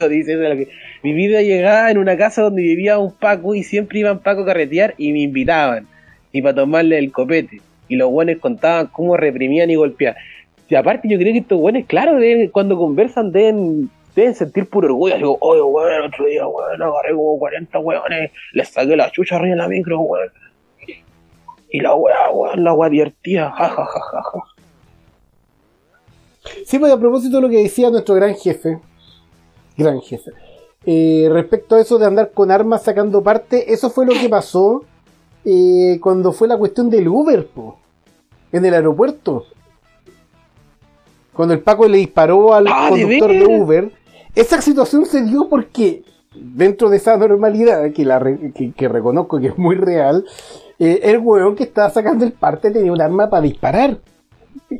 No dice eso, que- Mi vida llegaba en una casa donde vivía un Paco y siempre iban Paco a carretear y me invitaban. Y para tomarle el copete. Y los buenos contaban cómo reprimían y golpeaban. Y aparte, yo creo que estos buenos, claro, deben- cuando conversan deben, deben sentir puro orgullo. Digo, oye, weón, el otro día, weón, agarré como 40 weones, les saqué la chucha arriba de la micro, weón. Y la weá, weón, la weá divertida, ja, ja, ja, ja, ja. Sí, pues a propósito de lo que decía nuestro gran jefe, gran jefe, eh, respecto a eso de andar con armas sacando parte, eso fue lo que pasó eh, cuando fue la cuestión del Uber, po, en el aeropuerto. Cuando el Paco le disparó al Ah, ¿de conductor de? Uber, esa situación se dio porque dentro de esa normalidad, que, la re- que, que reconozco que es muy real, eh, el hueón que estaba sacando el parte tenía un arma para disparar.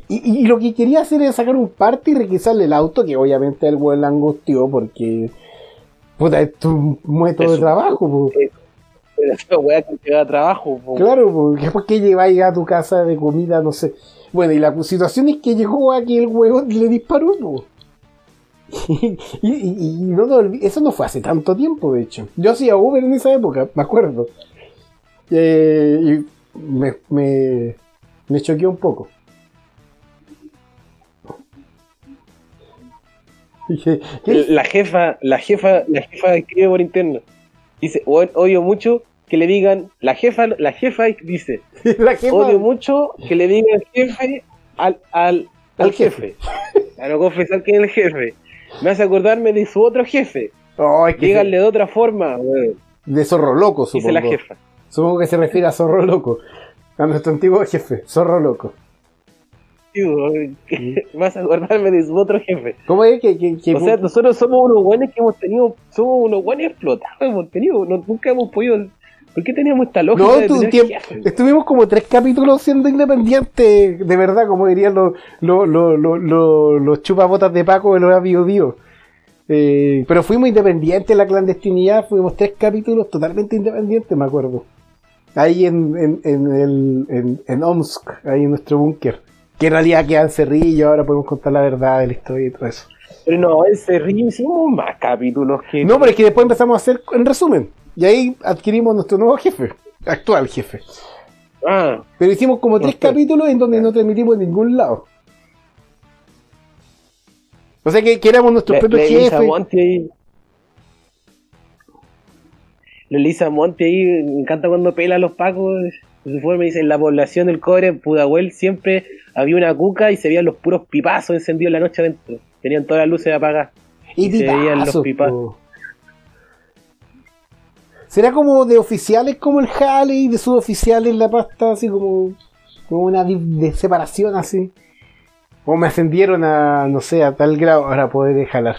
Y, y lo que quería hacer era sacar un parte y requisarle el auto, que obviamente el weón la angustió porque. Puta, esto es un método de trabajo, po. Pero esa weá que te da trabajo, po. Claro, porque ¿por qué lleváis a tu casa de comida? No sé. Bueno, y la situación es que llegó a que el hueón le disparó, po. Y, y- y no eso no fue hace tanto tiempo, de hecho. Yo hacía Uber en esa época, me acuerdo. Eh, y me, me, me choqueó un poco. La jefa, la jefa, la jefa escribe por interno. Dice, "Weón, odio mucho que le digan, la jefa, la jefa dice, La jefa- odio mucho que le digan jefe al, al, al Al jefe. jefe. A no confesar que es el jefe. Me hace acordarme de su otro jefe. Oh, es que Díganle de otra forma, de zorro loco, Dice supongo. la jefa. Supongo que se refiere a zorro loco. A nuestro antiguo jefe, zorro loco. Sí, weón. Me hace acordarme de su otro jefe. ¿Cómo es que, que, que- O sea, nosotros somos unos buenos que hemos tenido, somos unos buenos explotados, hemos tenido, no- nunca hemos podido. ¿Por qué teníamos esta lógica No, de tu- tiempo- estuvimos como tres capítulos siendo independientes, de verdad, como dirían los, los, los, los, los- los chupabotas de Paco de los Bio Bio. Eh, pero fuimos independientes en la clandestinidad, fuimos tres capítulos totalmente independientes, me acuerdo. Ahí en, en, en, el, en, en Omsk, ahí en nuestro búnker. Que en realidad queda en Cerrillo, ahora podemos contar la verdad de la historia y todo eso. Pero no, en Cerrillo hicimos más capítulos que. No, pero es que después empezamos a hacer en resumen. Y ahí adquirimos nuestro nuevo jefe, actual jefe. Ah, Pero hicimos como tres capítulos en donde no transmitimos en ningún lado. O sea que, que éramos nuestros propios jefes. Monti ahí. La Elisa Monti ahí, me encanta cuando pela a los pacos. De su forma dice, en la población del cobre, en Pudahuel, siempre había una cuca y se veían los puros pipazos encendidos en la noche adentro. Tenían todas las luces apagadas. Y y se veían los pipazos, po. ¿Será como de oficiales como el Jale y de suboficiales la pasta, así como, como una de separación así? O me ascendieron a, no sé, a tal grado para poder jalar.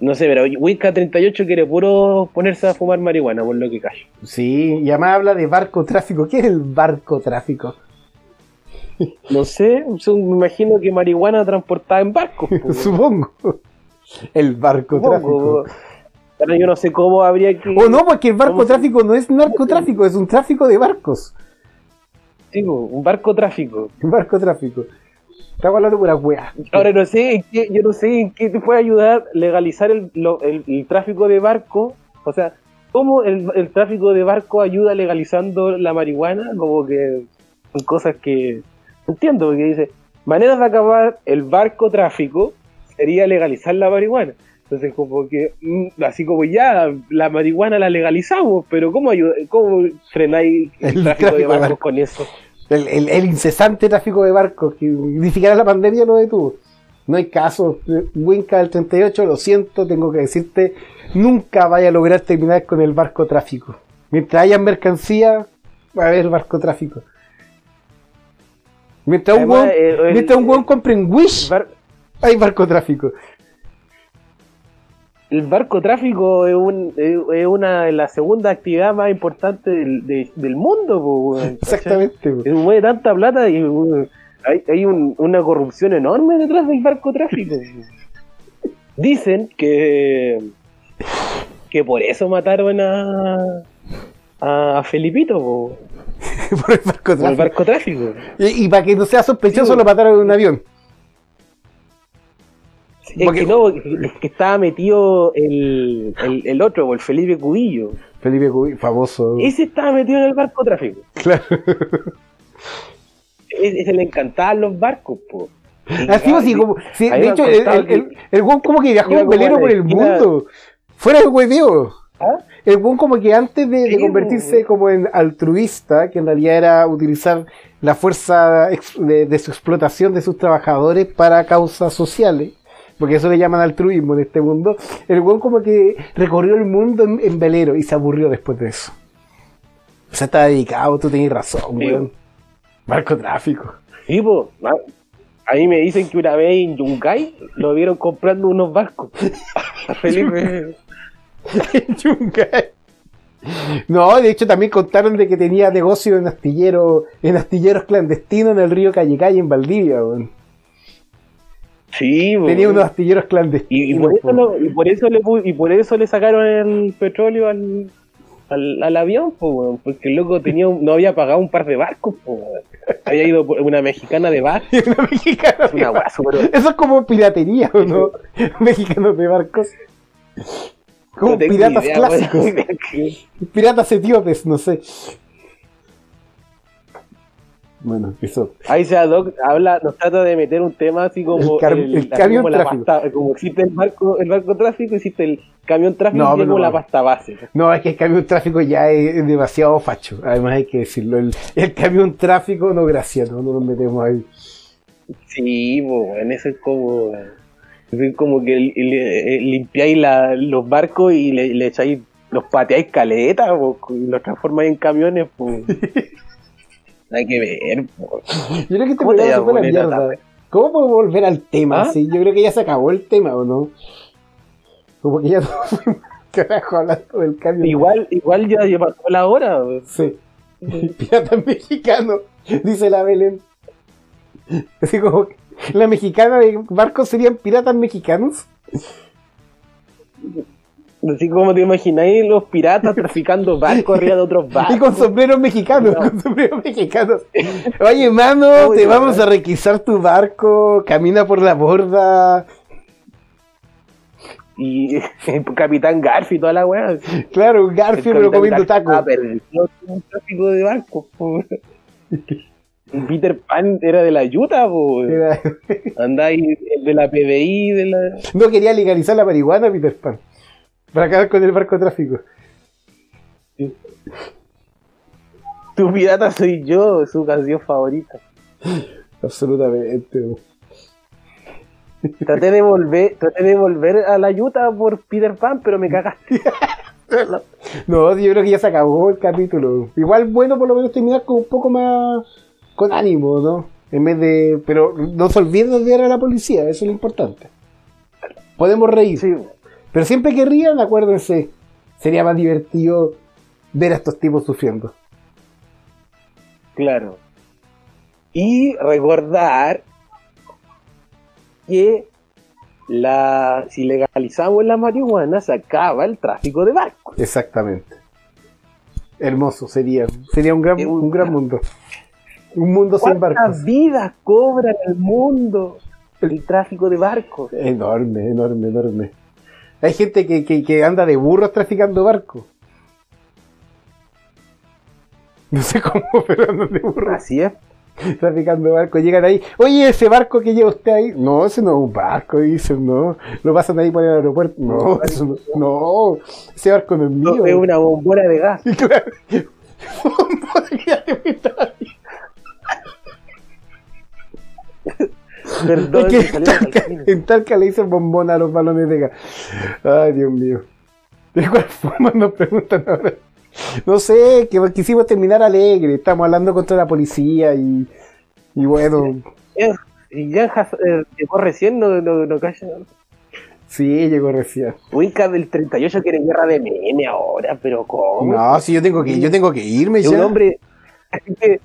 No sé, pero Wicca 38 quiere puro ponerse a fumar marihuana, por lo que callo. Sí, y además habla de barco tráfico. ¿Qué es el barco tráfico? No sé, me imagino que marihuana transportada en barcos. po, Supongo. El barco supongo. tráfico. Pero yo no sé cómo habría que. O no, porque el barco ¿Cómo se- tráfico no es narcotráfico, es un tráfico de barcos. Sí, un barco tráfico. Un barco tráfico. Estamos hablando de pura weá. Ahora no sé, en qué, yo no sé en qué te puede ayudar legalizar el, lo- el- el tráfico de barco. O sea, ¿cómo el, el tráfico de barco ayuda legalizando la marihuana? Como que son cosas que entiendo, porque dice, maneras de acabar el barco tráfico sería legalizar la marihuana. Entonces, como que, mm, así como ya, la marihuana la legalizamos, pero ¿cómo, ayuda, cómo frenáis el, El tráfico de barcos barco. con eso? El, el- el incesante tráfico de barcos, que ni siquiera la pandemia lo detuvo. No hay caso. Winca del 38, lo siento, tengo que decirte, nunca vaya a lograr terminar con el barco tráfico. Mientras haya mercancía, va a haber barco tráfico. Mientras un Además, el- el- mientras un compre en Wish, Bar- hay barco tráfico. El barco tráfico es, un, es, una de las segundas actividades más importantes del, de- del mundo. Exactamente. Se mueve tanta plata y hay, hay un- una corrupción enorme detrás del barco tráfico. Dicen que que por eso mataron a, a Felipito, po, por el barco por el tráfico. Y, y para que no sea sospechoso, Sí, lo mataron en un avión. Es Porque- que no, es que estaba metido el, el, el otro, el Felipe Cubillo. Felipe Cubi, famoso. Ese estaba metido en el narcotráfico. Claro. Ese ese le encantaban los barcos, po. Así, así como. sí, de hecho, el, el, el, el weón como que viajó en velero por el mundo. Fuera de hueveo. ¿Ah? El weón como que antes de, convertirse weón. como en altruista, que en realidad era utilizar la fuerza de su explotación de sus trabajadores para causas sociales, porque eso le llaman altruismo en este mundo, el weón como que recorrió el mundo en, en velero y se aburrió después de eso. O sea, está dedicado, tú tenés razón, Sí. weón. Barcotráfico. Sí, po. A, a mí me dicen que una vez en Yungay lo vieron comprando unos barcos. Felipe. Yungay. No, de hecho también contaron de que tenía negocio en astilleros, en astilleros clandestinos en el río Callecay en Valdivia, weón. Sí, po. Tenía unos astilleros clandestinos. y, y por eso po. lo- y por eso le y por eso le sacaron el petróleo al, al, al avión, po, weón, porque el loco tenía un- no había pagado un par de barcos, po, había ido por una mexicana de barco, Una mexicana de una barcos. Eso es como piratería, ¿o no? Mexicanos de barcos. Como no piratas idea, clásicos. weón. Piratas etíopes, no sé. Bueno, eso. Ahí se Doc habla, nos trata de meter un tema así como El car- el así camión como tráfico. pasta- como existe el barco, el barco tráfico, existe el camión tráfico No, como no. la pasta base. No, es que el camión tráfico ya es, es demasiado facho. Además hay que decirlo. El, el camión tráfico no gracias, no, no nos metemos ahí. Sí, pues, en eso es como. Es como que li- li- limpiáis la- los barcos y le, le echáis, los pateáis caleta, po, y los transformáis en camiones, pues. Hay que ver, po. Yo creo que este ¿Cómo te programa se fue a la mierda. ¿Cómo podemos volver al tema? ¿Ah? Sí, yo creo que ya se acabó el tema, ¿o no? Como que ya no fuimos carajo hablando del cambio. Igual, igual ya, ya pasó la hora. po. Sí. Pirata mexicano, dice la Belén. Así como que la mexicana de barcos serían piratas mexicanos. Así como te imagináis los piratas traficando barcos arriba de otros barcos. Y con sombreros mexicanos, No. con sombreros mexicanos. Oye, mano, te vamos a requisar tu barco, camina por la borda. Y Capitán Garfi toda la weá. Claro, un Garfield, pero comiendo Garfi tacos. perdido en un tráfico de barcos. Peter Pan era de la Utah, po. Era- Andaba ahí el de la PBI, de la... No quería legalizar la marihuana, Peter Pan. Para acabar con el barcotráfico. Tu pirata soy yo, su canción favorita. Absolutamente. Traté de volver, traté de volver a la Utah por Peter Pan, pero me cagaste. No, yo creo que ya se acabó el capítulo. Igual bueno por lo menos terminar con un poco más con ánimo, ¿no? En vez de. Pero no se olviden de odiar a la policía, eso es lo importante. Podemos reír. Sí, Pero siempre que rían, acuérdense, sería más divertido ver a estos tipos sufriendo. claro. Y recordar que la, si legalizamos la marihuana se acaba el tráfico de barcos. Exactamente. Hermoso sería. Sería un gran, un- un gran mundo. Un mundo sin barcos. ¿Cuántas vidas cobra el mundo el tráfico de barcos? Enorme, enorme, enorme. Hay gente que, que, que anda de burros traficando barcos. No sé cómo, pero andan de burros Así es. traficando barcos. Llegan ahí, oye, ese barco que lleva usted ahí. No, ese no es un barco, dicen, no. Lo pasan ahí por el aeropuerto. No, eso no, no, ese barco no es mío. No, es una bombona de gas. Claro. Ya te fuiste ahí. Perdón, Es que en Talca, en Talca le dicen bombona a los balones de gas. Ay, Dios mío. ¿De cuál forma nos preguntan ahora? No sé, que quisimos terminar alegre. Estamos hablando contra la policía y, y bueno, Y ya eh, llegó recién, no, no, no calla. sí, llegó recién. Winca del 38 quiere guerra de mene ahora, pero ¿cómo? No, sí, yo tengo que, yo tengo que irme Es un ya. hombre. así que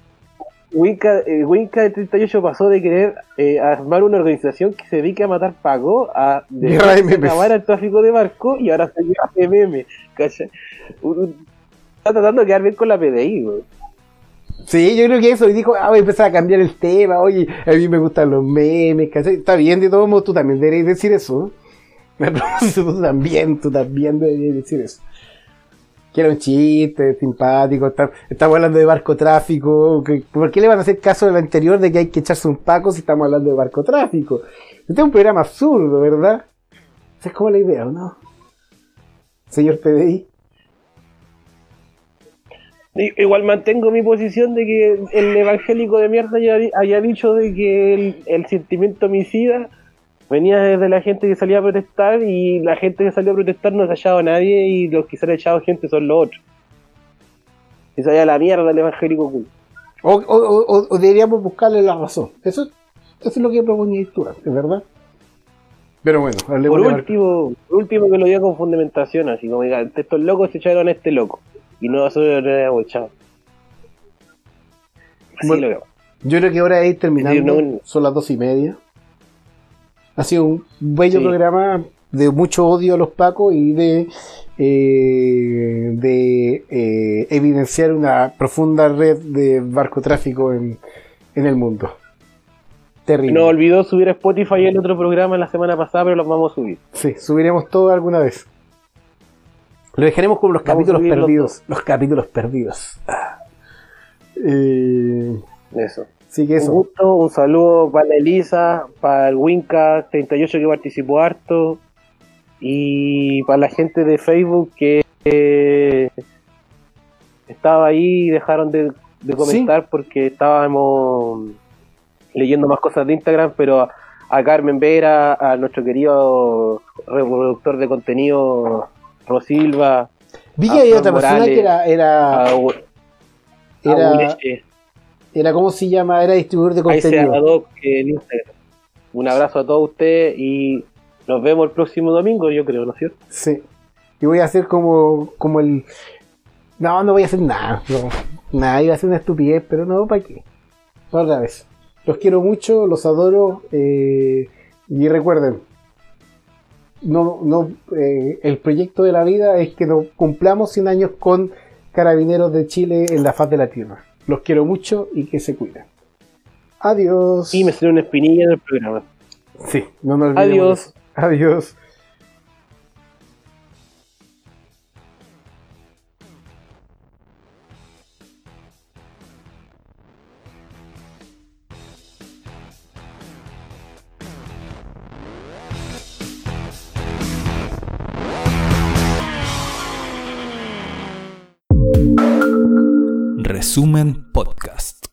Winca, eh, Winca de 38 pasó de querer eh, armar una organización que se dedique a matar pago a de acabar el tráfico de barco y ahora se lleva meme. Está tratando de quedar bien con la PDI, güey. Sí, yo creo que eso. Y dijo, ah, voy a empezar a cambiar el tema. Oye, a mí me gustan los memes, ¿cachai? Está bien, de todos modos, tú también deberías decir eso. ¿no? Tú también, tú también deberías decir eso. Era un chiste simpático. estamos hablando de barcotráfico. que- ¿Por qué le van a hacer caso del anterior de que hay que echarse un paco si estamos hablando de barcotráfico? Este es un programa absurdo, ¿verdad? Esa es como la idea, ¿o ¿no? Señor PDI. Igual mantengo mi posición de que el evangélico de mierda haya, haya dicho de que el sentimiento homicida venía desde la gente que salía a protestar y la gente que salió a protestar no se ha hallado a nadie y los que se han echado gente son los otros. Y se vaya a la mierda el evangélico cool. O, o- o- o deberíamos buscarle la razón. Eso, eso es lo que proponías tú, es verdad. Pero bueno, Por último, por último que lo diga con fundamentación, así como diga, estos locos se echaron a este loco. Y no habíamos echado. Así Bueno, lo veo. Yo creo que ahora es ir terminando. Sí, no- Son las dos y media. Ha sido un bello Sí. programa de mucho odio a los pacos y de, eh, de eh, evidenciar una profunda red de barcotráfico en, en el mundo. Terrible. Nos olvidó subir a Spotify el otro programa la semana pasada, pero los vamos a subir. Sí, subiremos todo alguna vez. Lo dejaremos como los Vamos capítulos perdidos. Los capítulos perdidos. Ah. Eh, Eso. Que Un gusto, un saludo para la Elisa, para el Winca 38 que participó harto y para la gente de Facebook que eh, estaba ahí y dejaron de, de comentar porque estábamos leyendo más cosas de Instagram, pero a, a Carmen Vera, a nuestro querido reproductor de contenido Rosilva, Vi que a hay Fran otra persona que era, era, a era. Era, ¿cómo se llama? Era distribuidor de Ahí se contenido. En Instagram. Un abrazo a todos ustedes y nos vemos el próximo domingo, yo creo, ¿no es cierto? Sí. Y voy a hacer como, como el. No, no voy a hacer nada. No. Nada, iba a hacer una estupidez, pero no, ¿para qué? Otra vez. Los quiero mucho, los adoro. eh, y recuerden, no, no, eh, el proyecto de la vida es que nos cumplamos 100 años con Carabineros de Chile en la faz de la Tierra. Los quiero mucho y que se cuiden. Adiós. Y me salió una espinilla en el programa. Sí, no nos olvidemos. Adiós. Adiós. Resumen Podcast.